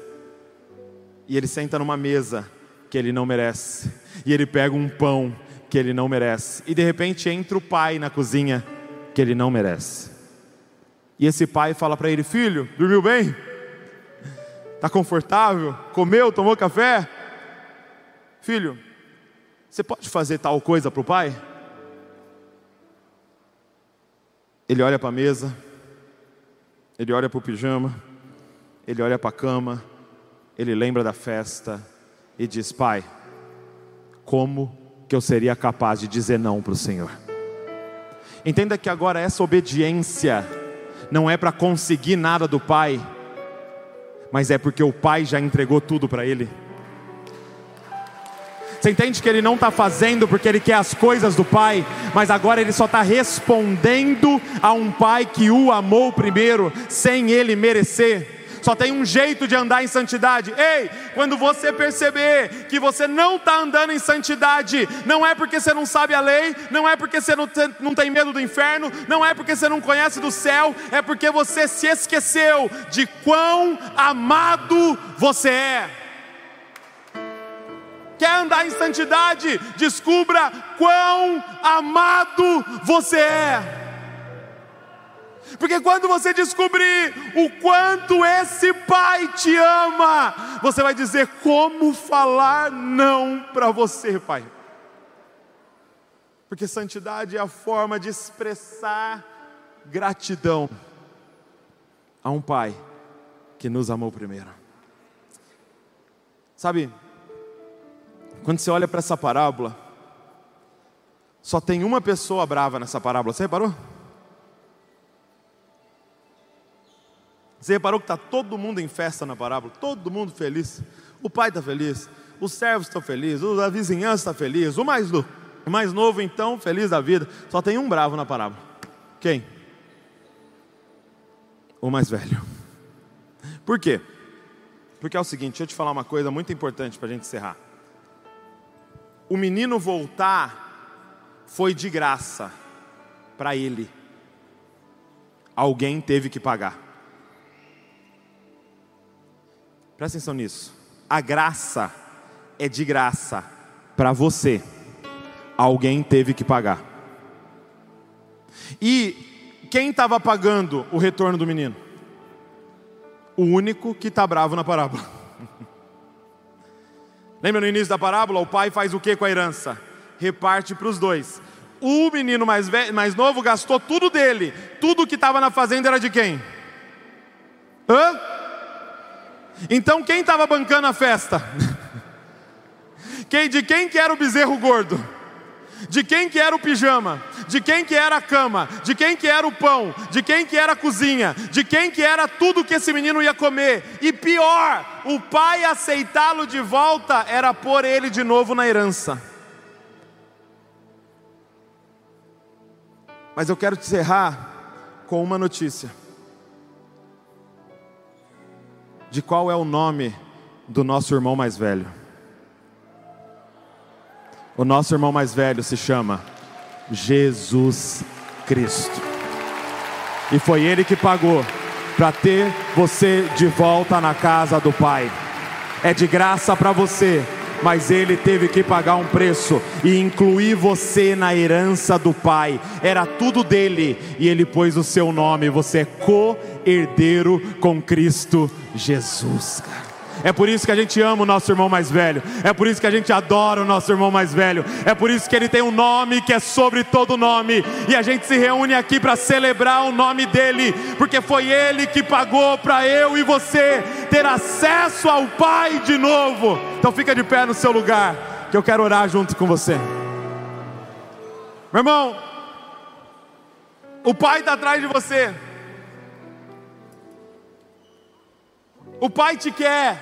E ele senta numa mesa que ele não merece. E ele pega um pão que ele não merece. E de repente entra o pai na cozinha que ele não merece. E esse pai fala para ele: Filho, dormiu bem? Está confortável? Comeu? Tomou café? Filho, você pode fazer tal coisa para o pai? Ele olha para a mesa, ele olha para o pijama, ele olha para a cama, ele lembra da festa e diz: Pai, como que eu seria capaz de dizer não para o Senhor? Entenda que agora essa obediência não é para conseguir nada do Pai, mas é porque o Pai já entregou tudo para ele. Você entende que ele não está fazendo porque ele quer as coisas do Pai, mas agora ele só está respondendo a um Pai que o amou primeiro, sem ele merecer só tem um jeito de andar em santidade. Ei, quando você perceber que você não está andando em santidade, não é porque você não sabe a lei, não é porque você não tem, não tem medo do inferno, não é porque você não conhece do céu, é porque você se esqueceu de quão amado você é. Quer andar em santidade? Descubra quão amado você é. Porque quando você descobrir o quanto esse Pai te ama, você vai dizer como falar não para você, Pai. Porque santidade é a forma de expressar gratidão a um Pai que nos amou primeiro. Sabe, quando você olha para essa parábola, só tem uma pessoa brava nessa parábola, você reparou? Você reparou que está todo mundo em festa na parábola, todo mundo feliz. O pai está feliz, os servos estão felizes, a vizinhança está feliz, o mais, o mais novo então, feliz da vida. Só tem um bravo na parábola. Quem? O mais velho. Por quê? Porque é o seguinte, deixa eu te falar uma coisa muito importante para a gente encerrar. O menino voltar foi de graça para ele. Alguém teve que pagar. Presta atenção nisso. A graça é de graça para você. Alguém teve que pagar. E quem estava pagando o retorno do menino? O único que está bravo na parábola. Lembra no início da parábola? O pai faz o que com a herança? Reparte para os dois. O menino mais, velho, mais novo gastou tudo dele. Tudo que estava na fazenda era de quem? Hã? Então quem estava bancando a festa? Quem, de quem que era o bezerro gordo? De quem que era o pijama? De quem que era a cama? De quem que era o pão? De quem que era a cozinha? De quem que era tudo que esse menino ia comer? E pior, o pai aceitá-lo de volta era pôr ele de novo na herança. Mas eu quero te encerrar com uma notícia. De qual é o nome do nosso irmão mais velho. O nosso irmão mais velho se chama Jesus Cristo. E foi ele que pagou para ter você de volta na casa do Pai. É de graça para você, mas ele teve que pagar um preço e incluir você na herança do Pai. Era tudo dele e ele pôs o seu nome. Você é co-herdeiro com Cristo Jesus, cara. É por isso que a gente ama o nosso irmão mais velho. É por isso que a gente adora o nosso irmão mais velho. É por isso que ele tem um nome que é sobre todo nome. E a gente se reúne aqui para celebrar o nome dele, porque foi ele que pagou para eu e você ter acesso ao Pai de novo. Então fica de pé no seu lugar, que eu quero orar junto com você. Meu irmão, o Pai está atrás de você. O Pai te quer.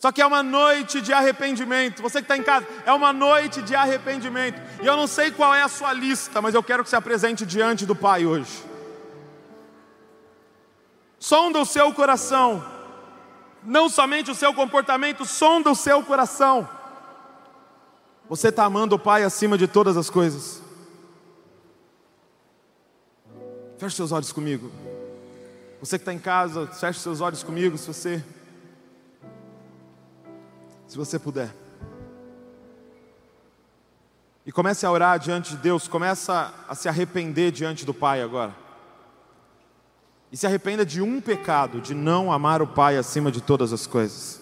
Só que é uma noite de arrependimento. Você que está em casa, é uma noite de arrependimento. E eu não sei qual é a sua lista, mas eu quero que se apresente diante do Pai hoje. Sonda o seu coração, não somente o seu comportamento, sonda o seu coração. Você está amando o Pai acima de todas as coisas. Feche seus olhos comigo. Você que está em casa, feche seus olhos comigo, se você se você puder. E comece a orar diante de Deus, começa a se arrepender diante do Pai agora. E se arrependa de um pecado, de não amar o Pai acima de todas as coisas.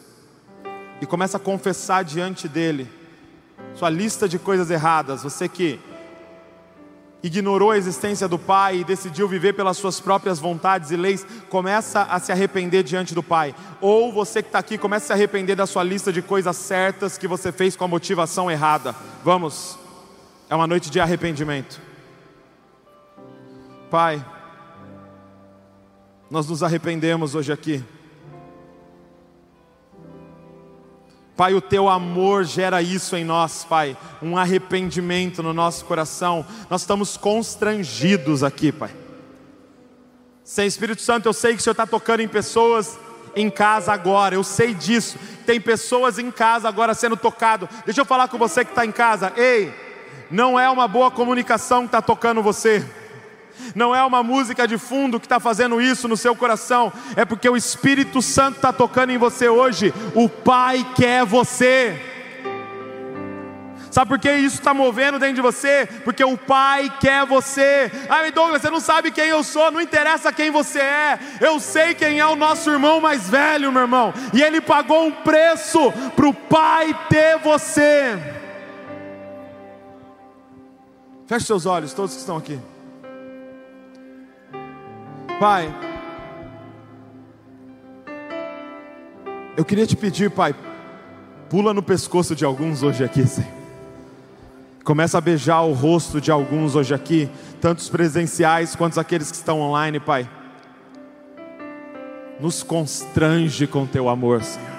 E começa a confessar diante dele sua lista de coisas erradas, você que ignorou a existência do Pai e decidiu viver pelas suas próprias vontades e leis, começa a se arrepender diante do Pai. Ou você que está aqui, começa a se arrepender da sua lista de coisas certas que você fez com a motivação errada. Vamos, é uma noite de arrependimento. Pai, nós nos arrependemos hoje aqui. Pai, o teu amor gera isso em nós, Pai, um arrependimento no nosso coração. Nós estamos constrangidos aqui, Pai. Sem Espírito Santo, eu sei que o Senhor está tocando em pessoas em casa agora, eu sei disso. Tem pessoas em casa agora sendo tocado. Deixa eu falar com você que está em casa. Ei, não é uma boa comunicação que está tocando você. Não é uma música de fundo que está fazendo isso no seu coração, é porque o Espírito Santo está tocando em você hoje. O Pai quer você. Sabe por que isso está movendo dentro de você? Porque o Pai quer você. Ah, Douglas, você não sabe quem eu sou, não interessa quem você é. Eu sei quem é o nosso irmão mais velho, meu irmão. E ele pagou um preço para o Pai ter você. Feche seus olhos, todos que estão aqui. Pai, eu queria te pedir, Pai, pula no pescoço de alguns hoje aqui, Senhor. Começa a beijar o rosto de alguns hoje aqui, tantos presenciais quanto aqueles que estão online, Pai. Nos constrange com teu amor, Senhor.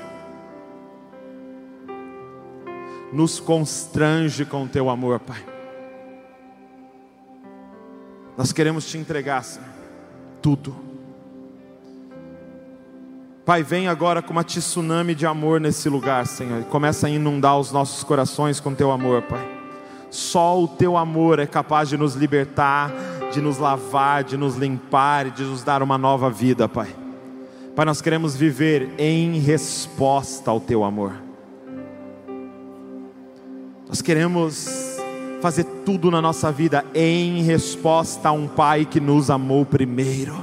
Nos constrange com teu amor, Pai. Nós queremos te entregar, Senhor, tudo. Pai, vem agora com uma tsunami de amor nesse lugar, Senhor, e começa a inundar os nossos corações com teu amor, Pai. Só o teu amor é capaz de nos libertar, de nos lavar, de nos limpar e de nos dar uma nova vida, Pai. Pai, nós queremos viver em resposta ao teu amor. Nós queremos fazer tudo na nossa vida em resposta a um Pai que nos amou primeiro.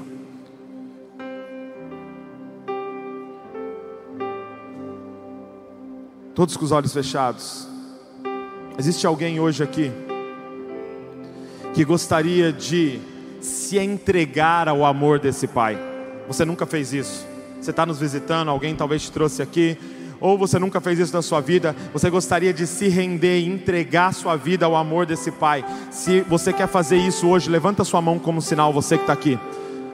Todos com os olhos fechados. Existe alguém hoje aqui que gostaria de se entregar ao amor desse Pai? Você nunca fez isso. Você está nos visitando, alguém talvez te trouxe aqui, ou você nunca fez isso na sua vida, você gostaria de se render e entregar sua vida ao amor desse Pai. Se você quer fazer isso hoje, levanta sua mão como sinal, você que está aqui.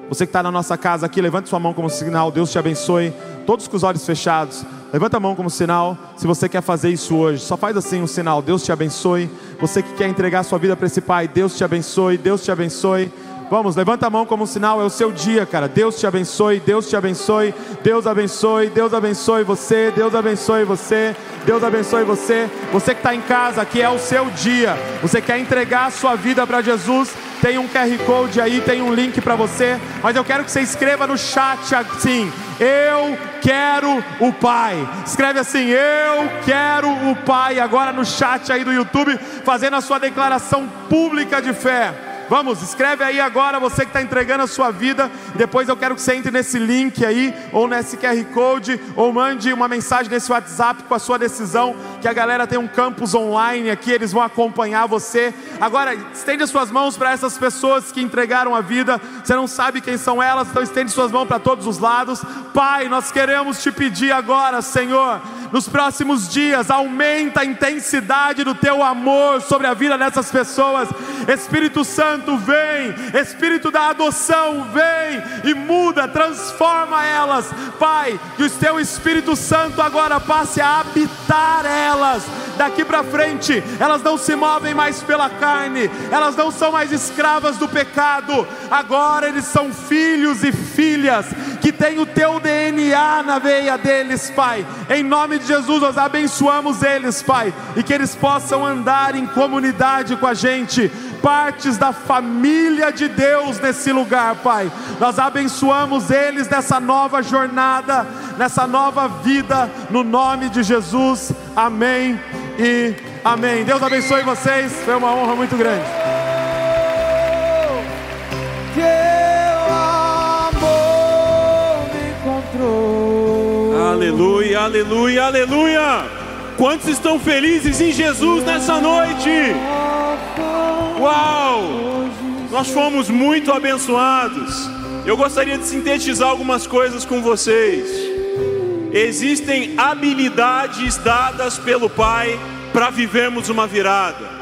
Você que está na nossa casa aqui, levante sua mão como sinal, Deus te abençoe. Todos com os olhos fechados. Levanta a mão como sinal, se você quer fazer isso hoje. Só faz assim um sinal. Deus te abençoe. Você que quer entregar sua vida para esse Pai, Deus te abençoe. Deus te abençoe. Vamos, levanta a mão como sinal, é o seu dia, cara. Deus te abençoe, Deus te abençoe, Deus abençoe, Deus abençoe você, Deus abençoe você, Deus abençoe você. Você que está em casa, que é o seu dia. Você quer entregar a sua vida para Jesus? Tem um QR Code aí, tem um link para você. Mas eu quero que você escreva no chat assim: Eu quero o Pai. Escreve assim: Eu quero o Pai. Agora no chat aí do YouTube, fazendo a sua declaração pública de fé. Vamos, escreve aí agora, você que está entregando a sua vida. Depois eu quero que você entre nesse link aí, ou nesse QR Code, ou mande uma mensagem nesse WhatsApp com a sua decisão. Que a galera tem um campus online aqui, eles vão acompanhar você. Agora, estende as suas mãos para essas pessoas que entregaram a vida. Você não sabe quem são elas, então estende suas mãos para todos os lados. Pai, nós queremos te pedir agora, Senhor, nos próximos dias, aumenta a intensidade do teu amor sobre a vida dessas pessoas. Espírito Santo, vem, Espírito da adoção, vem e muda, transforma elas. Pai, que o teu Espírito Santo agora passe a habitar elas. Daqui para frente, elas não se movem mais pela carne, elas não são mais escravas do pecado. Agora eles são filhos e filhas que têm o teu DNA na veia deles, Pai. Em nome de Jesus, nós abençoamos eles, Pai, e que eles possam andar em comunidade com a gente partes da família de Deus nesse lugar, Pai. Nós abençoamos eles nessa nova jornada, nessa nova vida, no nome de Jesus. Amém e amém. Deus abençoe vocês. Foi uma honra muito grande. Teu amor me encontrou. Aleluia, aleluia, aleluia. Quantos estão felizes em Jesus nessa noite? Uau! Nós fomos muito abençoados. Eu gostaria de sintetizar algumas coisas com vocês. Existem habilidades dadas pelo Pai para vivermos uma virada.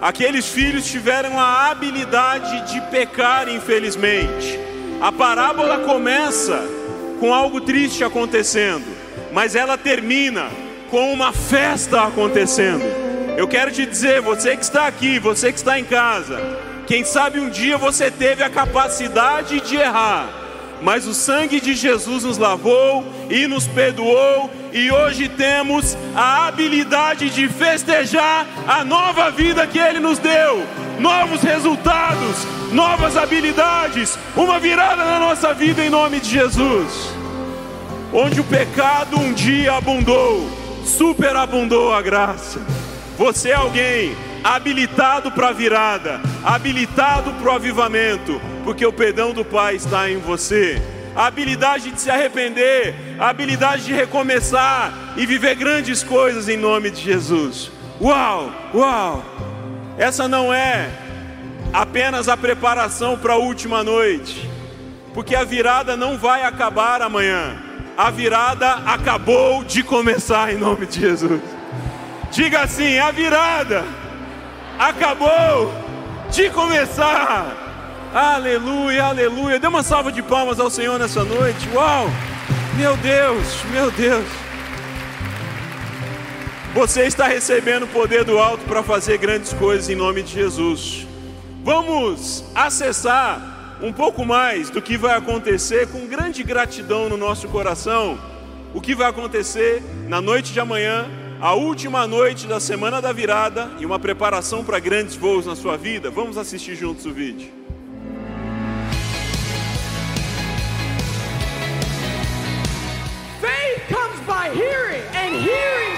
Aqueles filhos tiveram a habilidade de pecar, infelizmente. A parábola começa com algo triste acontecendo, mas ela termina com uma festa acontecendo. Eu quero te dizer, você que está aqui, você que está em casa, quem sabe um dia você teve a capacidade de errar, mas o sangue de Jesus nos lavou e nos perdoou, e hoje temos a habilidade de festejar a nova vida que Ele nos deu. novos resultados, novas habilidades, uma virada na nossa vida em nome de Jesus. Onde o pecado um dia abundou, superabundou a graça. Você é alguém habilitado para a virada, habilitado para o avivamento, porque o perdão do Pai está em você. A habilidade de se arrepender, a habilidade de recomeçar e viver grandes coisas em nome de Jesus. Uau, uau! Essa não é apenas a preparação para a última noite, porque a virada não vai acabar amanhã. A virada acabou de começar em nome de Jesus. Diga assim: a virada acabou de começar. Aleluia, aleluia. Dê uma salva de palmas ao Senhor nessa noite. Uau! Meu Deus, meu Deus. Você está recebendo o poder do alto para fazer grandes coisas em nome de Jesus. Vamos acessar um pouco mais do que vai acontecer com grande gratidão no nosso coração. O que vai acontecer na noite de amanhã a última noite da semana da virada e uma preparação para grandes voos na sua vida. Vamos assistir juntos o vídeo. Faith comes by hearing, and hearing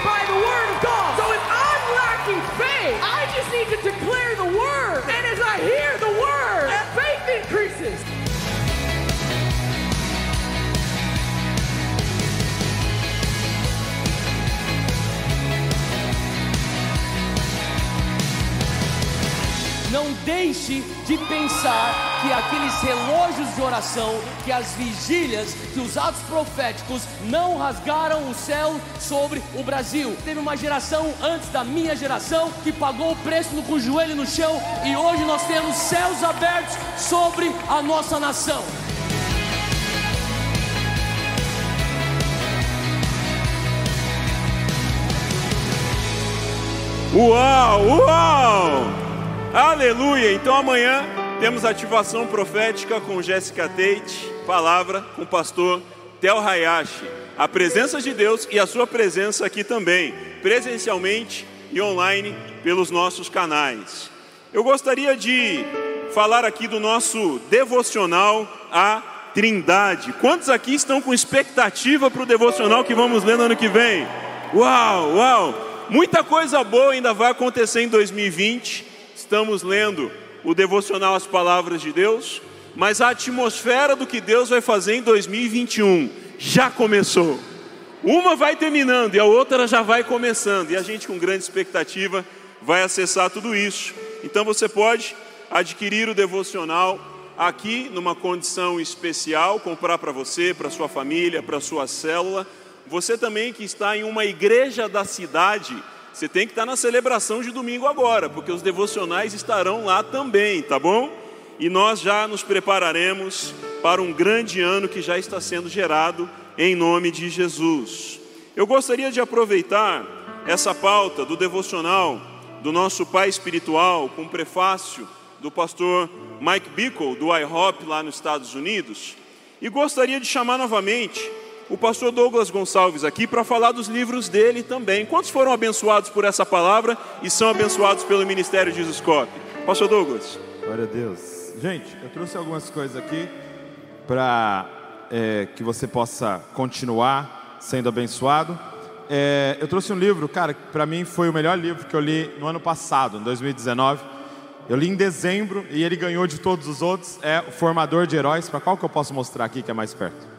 Não deixe de pensar que aqueles relógios de oração, que as vigílias, que os atos proféticos não rasgaram o céu sobre o Brasil. Teve uma geração antes da minha geração que pagou o preço com o joelho no chão e hoje nós temos céus abertos sobre a nossa nação. Uau, uau! Aleluia! Então amanhã temos ativação profética com Jéssica Tate, palavra com o pastor Tel Hayashi. A presença de Deus e a sua presença aqui também, presencialmente e online pelos nossos canais. Eu gostaria de falar aqui do nosso devocional à Trindade. Quantos aqui estão com expectativa para o devocional que vamos ler no ano que vem? Uau, uau! Muita coisa boa ainda vai acontecer em 2020. Estamos lendo o devocional As Palavras de Deus, mas a atmosfera do que Deus vai fazer em 2021 já começou. Uma vai terminando e a outra já vai começando, e a gente, com grande expectativa, vai acessar tudo isso. Então você pode adquirir o devocional aqui numa condição especial, comprar para você, para sua família, para sua célula você também que está em uma igreja da cidade, você tem que estar na celebração de domingo agora, porque os devocionais estarão lá também, tá bom? E nós já nos prepararemos para um grande ano que já está sendo gerado em nome de Jesus. Eu gostaria de aproveitar essa pauta do devocional do nosso pai espiritual com prefácio do pastor Mike Bickle do IHOP lá nos Estados Unidos e gostaria de chamar novamente o pastor Douglas Gonçalves aqui para falar dos livros dele também. Quantos foram abençoados por essa palavra e são abençoados pelo ministério de Zuscope? Pastor Douglas. Glória a Deus. Gente, eu trouxe algumas coisas aqui para é, que você possa continuar sendo abençoado. É, eu trouxe um livro, cara, que para mim foi o melhor livro que eu li no ano passado, em 2019. Eu li em dezembro e ele ganhou de todos os outros. É o Formador de Heróis. Para qual que eu posso mostrar aqui que é mais perto?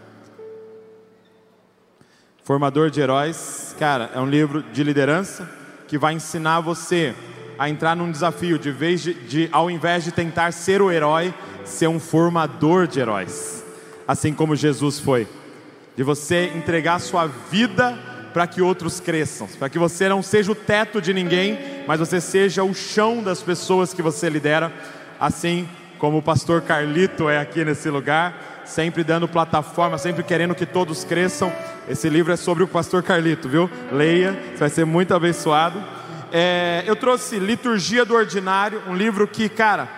Formador de Heróis, cara, é um livro de liderança que vai ensinar você a entrar num desafio de vez de, de, ao invés de tentar ser o herói, ser um formador de heróis, assim como Jesus foi, de você entregar sua vida para que outros cresçam, para que você não seja o teto de ninguém, mas você seja o chão das pessoas que você lidera, assim como o pastor Carlito é aqui nesse lugar sempre dando plataforma, sempre querendo que todos cresçam. Esse livro é sobre o pastor Carlito, viu? Leia, você vai ser muito abençoado. É, eu trouxe Liturgia do Ordinário, um livro que, cara,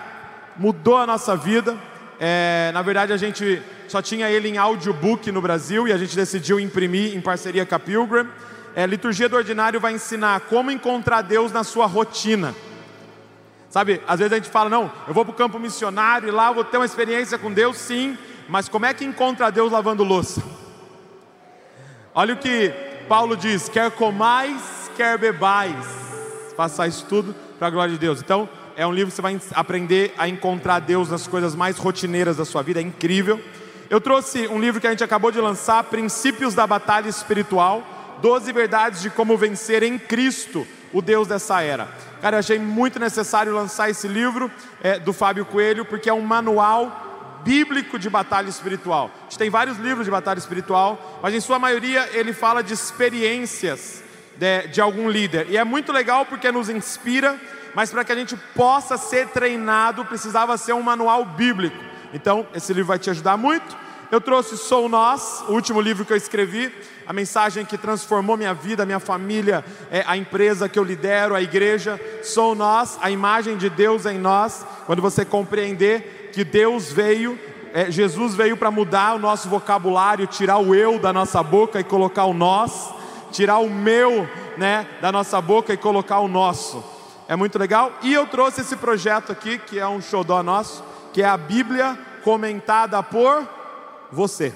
mudou a nossa vida. É, na verdade, a gente só tinha ele em audiobook no Brasil e a gente decidiu imprimir em parceria com a Pilgrim. É, Liturgia do Ordinário vai ensinar como encontrar Deus na sua rotina. Sabe, às vezes a gente fala, não, eu vou para o campo missionário e lá eu vou ter uma experiência com Deus, sim, mas como é que encontra Deus lavando louça? Olha o que Paulo diz: quer comais, quer bebais, façais tudo para a glória de Deus. Então, é um livro que você vai aprender a encontrar Deus nas coisas mais rotineiras da sua vida, é incrível. Eu trouxe um livro que a gente acabou de lançar, Princípios da Batalha Espiritual, 12 verdades de como vencer em Cristo, o Deus dessa era. Cara, eu achei muito necessário lançar esse livro é, do Fábio Coelho, porque é um manual bíblico de batalha espiritual. A gente tem vários livros de batalha espiritual, mas em sua maioria ele fala de experiências de, de algum líder. E é muito legal porque nos inspira, mas para que a gente possa ser treinado, precisava ser um manual bíblico. Então, esse livro vai te ajudar muito. Eu trouxe Sou Nós, o último livro que eu escrevi, a mensagem que transformou minha vida, minha família, é, a empresa que eu lidero, a igreja. Sou Nós, a imagem de Deus em nós. Quando você compreender que Deus veio, é, Jesus veio para mudar o nosso vocabulário, tirar o eu da nossa boca e colocar o nós, tirar o meu né, da nossa boca e colocar o nosso. É muito legal. E eu trouxe esse projeto aqui, que é um xodó nosso, que é a Bíblia comentada por você.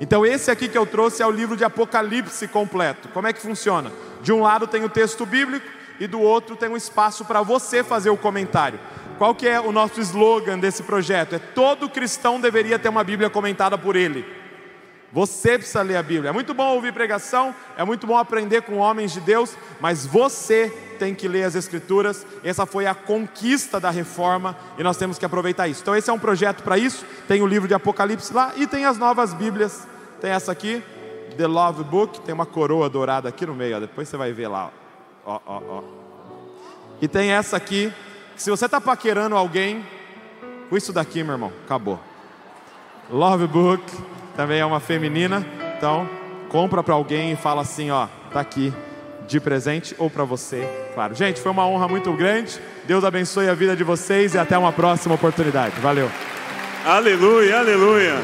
Então, esse aqui que eu trouxe é o livro de Apocalipse completo. Como é que funciona? De um lado tem o texto bíblico e do outro tem um espaço para você fazer o comentário. Qual que é o nosso slogan desse projeto? É todo cristão deveria ter uma Bíblia comentada por ele. Você precisa ler a Bíblia. É muito bom ouvir pregação, é muito bom aprender com homens de Deus, mas você tem que ler as Escrituras. Essa foi a conquista da reforma e nós temos que aproveitar isso. Então, esse é um projeto para isso. Tem o livro de Apocalipse lá e tem as novas Bíblias. Tem essa aqui, The Love Book, tem uma coroa dourada aqui no meio, ó. depois você vai ver lá. Ó, ó, ó. E tem essa aqui, se você está paquerando alguém, com isso daqui, meu irmão, acabou. Love Book também é uma feminina, então compra para alguém e fala assim, ó, tá aqui de presente ou para você, claro. Gente, foi uma honra muito grande. Deus abençoe a vida de vocês e até uma próxima oportunidade. Valeu. Aleluia, aleluia.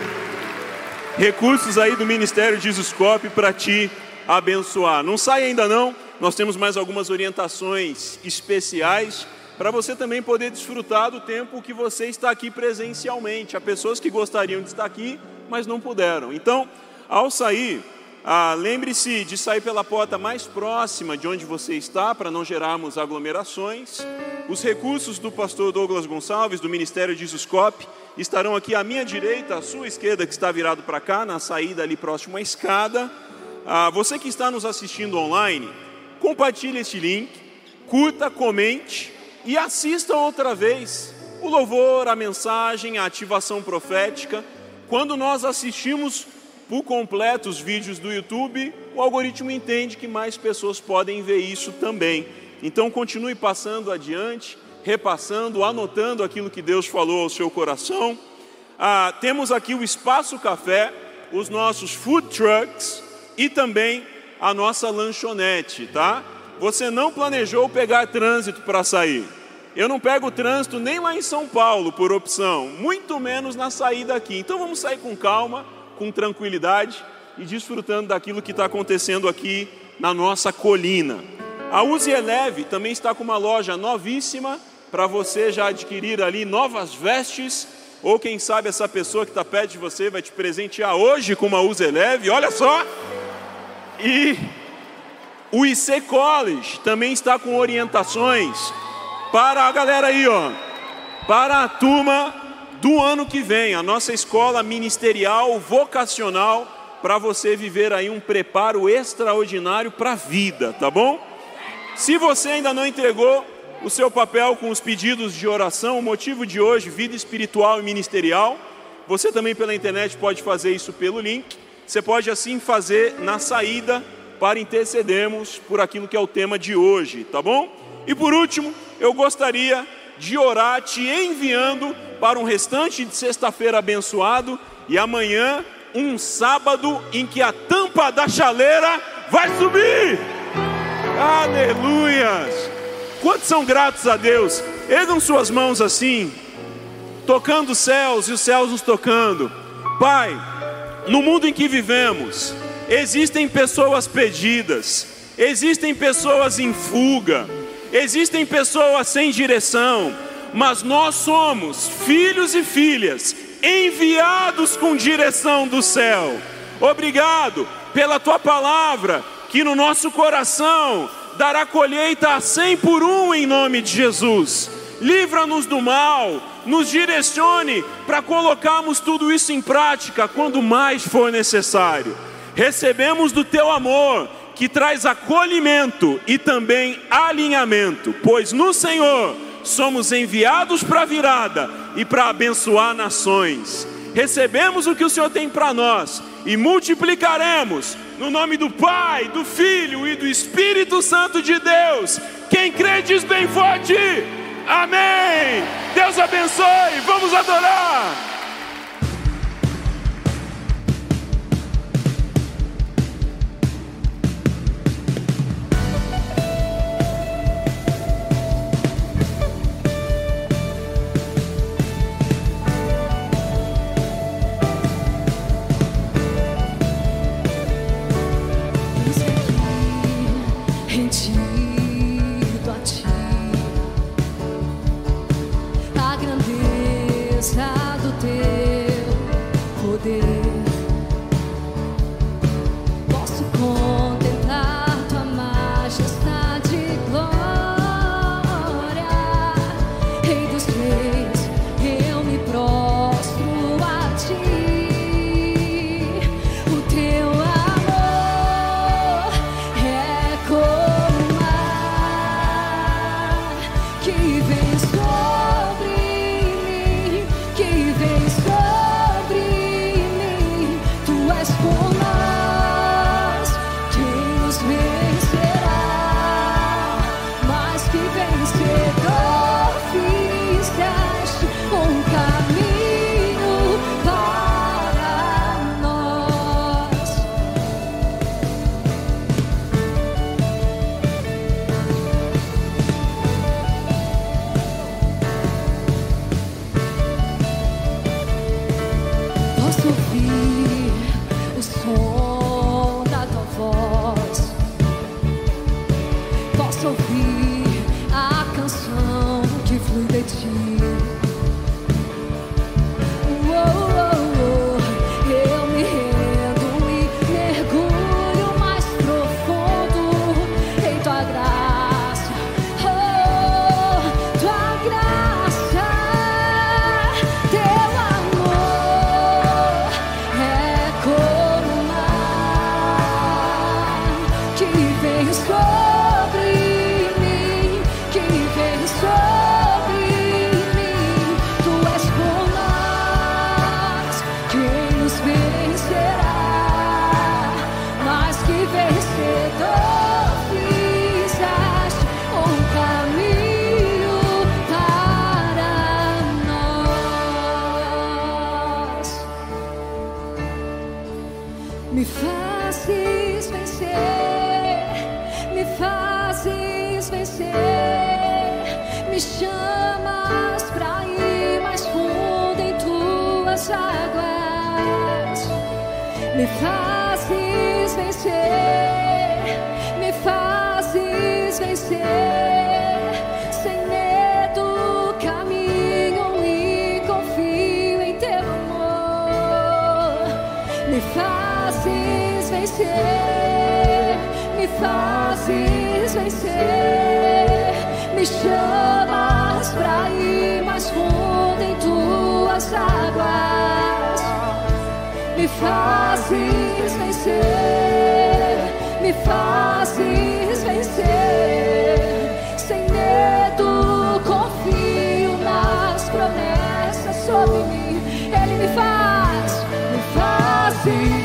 Recursos aí do Ministério de Jesuscope para te abençoar. Não sai ainda não. Nós temos mais algumas orientações especiais para você também poder desfrutar do tempo que você está aqui presencialmente. Há pessoas que gostariam de estar aqui, mas não puderam. Então, ao sair, ah, lembre-se de sair pela porta mais próxima de onde você está, para não gerarmos aglomerações. Os recursos do pastor Douglas Gonçalves, do Ministério de Juscop, estarão aqui à minha direita, à sua esquerda, que está virado para cá, na saída ali próximo à escada. Ah, você que está nos assistindo online, compartilhe este link, curta, comente e assista outra vez o louvor, a mensagem, a ativação profética. Quando nós assistimos por completo os vídeos do YouTube, o algoritmo entende que mais pessoas podem ver isso também. Então continue passando adiante, repassando, anotando aquilo que Deus falou ao seu coração. Ah, temos aqui o Espaço Café, os nossos food trucks e também a nossa lanchonete, tá? Você não planejou pegar trânsito para sair. Eu não pego trânsito nem lá em São Paulo por opção, muito menos na saída aqui. Então vamos sair com calma com tranquilidade e desfrutando daquilo que está acontecendo aqui na nossa colina. A Use Eleve também está com uma loja novíssima para você já adquirir ali novas vestes, ou quem sabe essa pessoa que está perto de você vai te presentear hoje com uma Use Eleve, olha só! E o IC College também está com orientações para a galera aí, ó, para a turma do ano que vem, a nossa escola ministerial vocacional para você viver aí um preparo extraordinário para a vida, tá bom? Se você ainda não entregou o seu papel com os pedidos de oração, o motivo de hoje, vida espiritual e ministerial, você também pela internet pode fazer isso pelo link. Você pode assim fazer na saída para intercedermos por aquilo que é o tema de hoje, tá bom? E por último, eu gostaria de orar te enviando para um restante de sexta-feira abençoado e amanhã um sábado em que a tampa da chaleira vai subir. Aleluias! Quantos são gratos a Deus? Ergam suas mãos assim, tocando os céus e os céus nos tocando. Pai, no mundo em que vivemos, existem pessoas perdidas, existem pessoas em fuga, existem pessoas sem direção, mas nós somos filhos e filhas enviados com direção do céu. Obrigado pela tua palavra, que no nosso coração dará colheita a cem por um em nome de Jesus. Livra-nos do mal, nos direcione para colocarmos tudo isso em prática quando mais for necessário. Recebemos do teu amor, que traz acolhimento e também alinhamento, pois no Senhor somos enviados para virada e para abençoar nações. Recebemos o que o Senhor tem para nós e multiplicaremos no nome do Pai, do Filho e do Espírito Santo de Deus. Quem crê diz bem forte: Amém. Deus abençoe. Vamos adorar. fazes vencer, me chamas pra ir mais fundo em tuas águas, me fazes vencer, me fazes vencer, sem medo confio nas promessas sobre mim, Ele me faz, me fazes.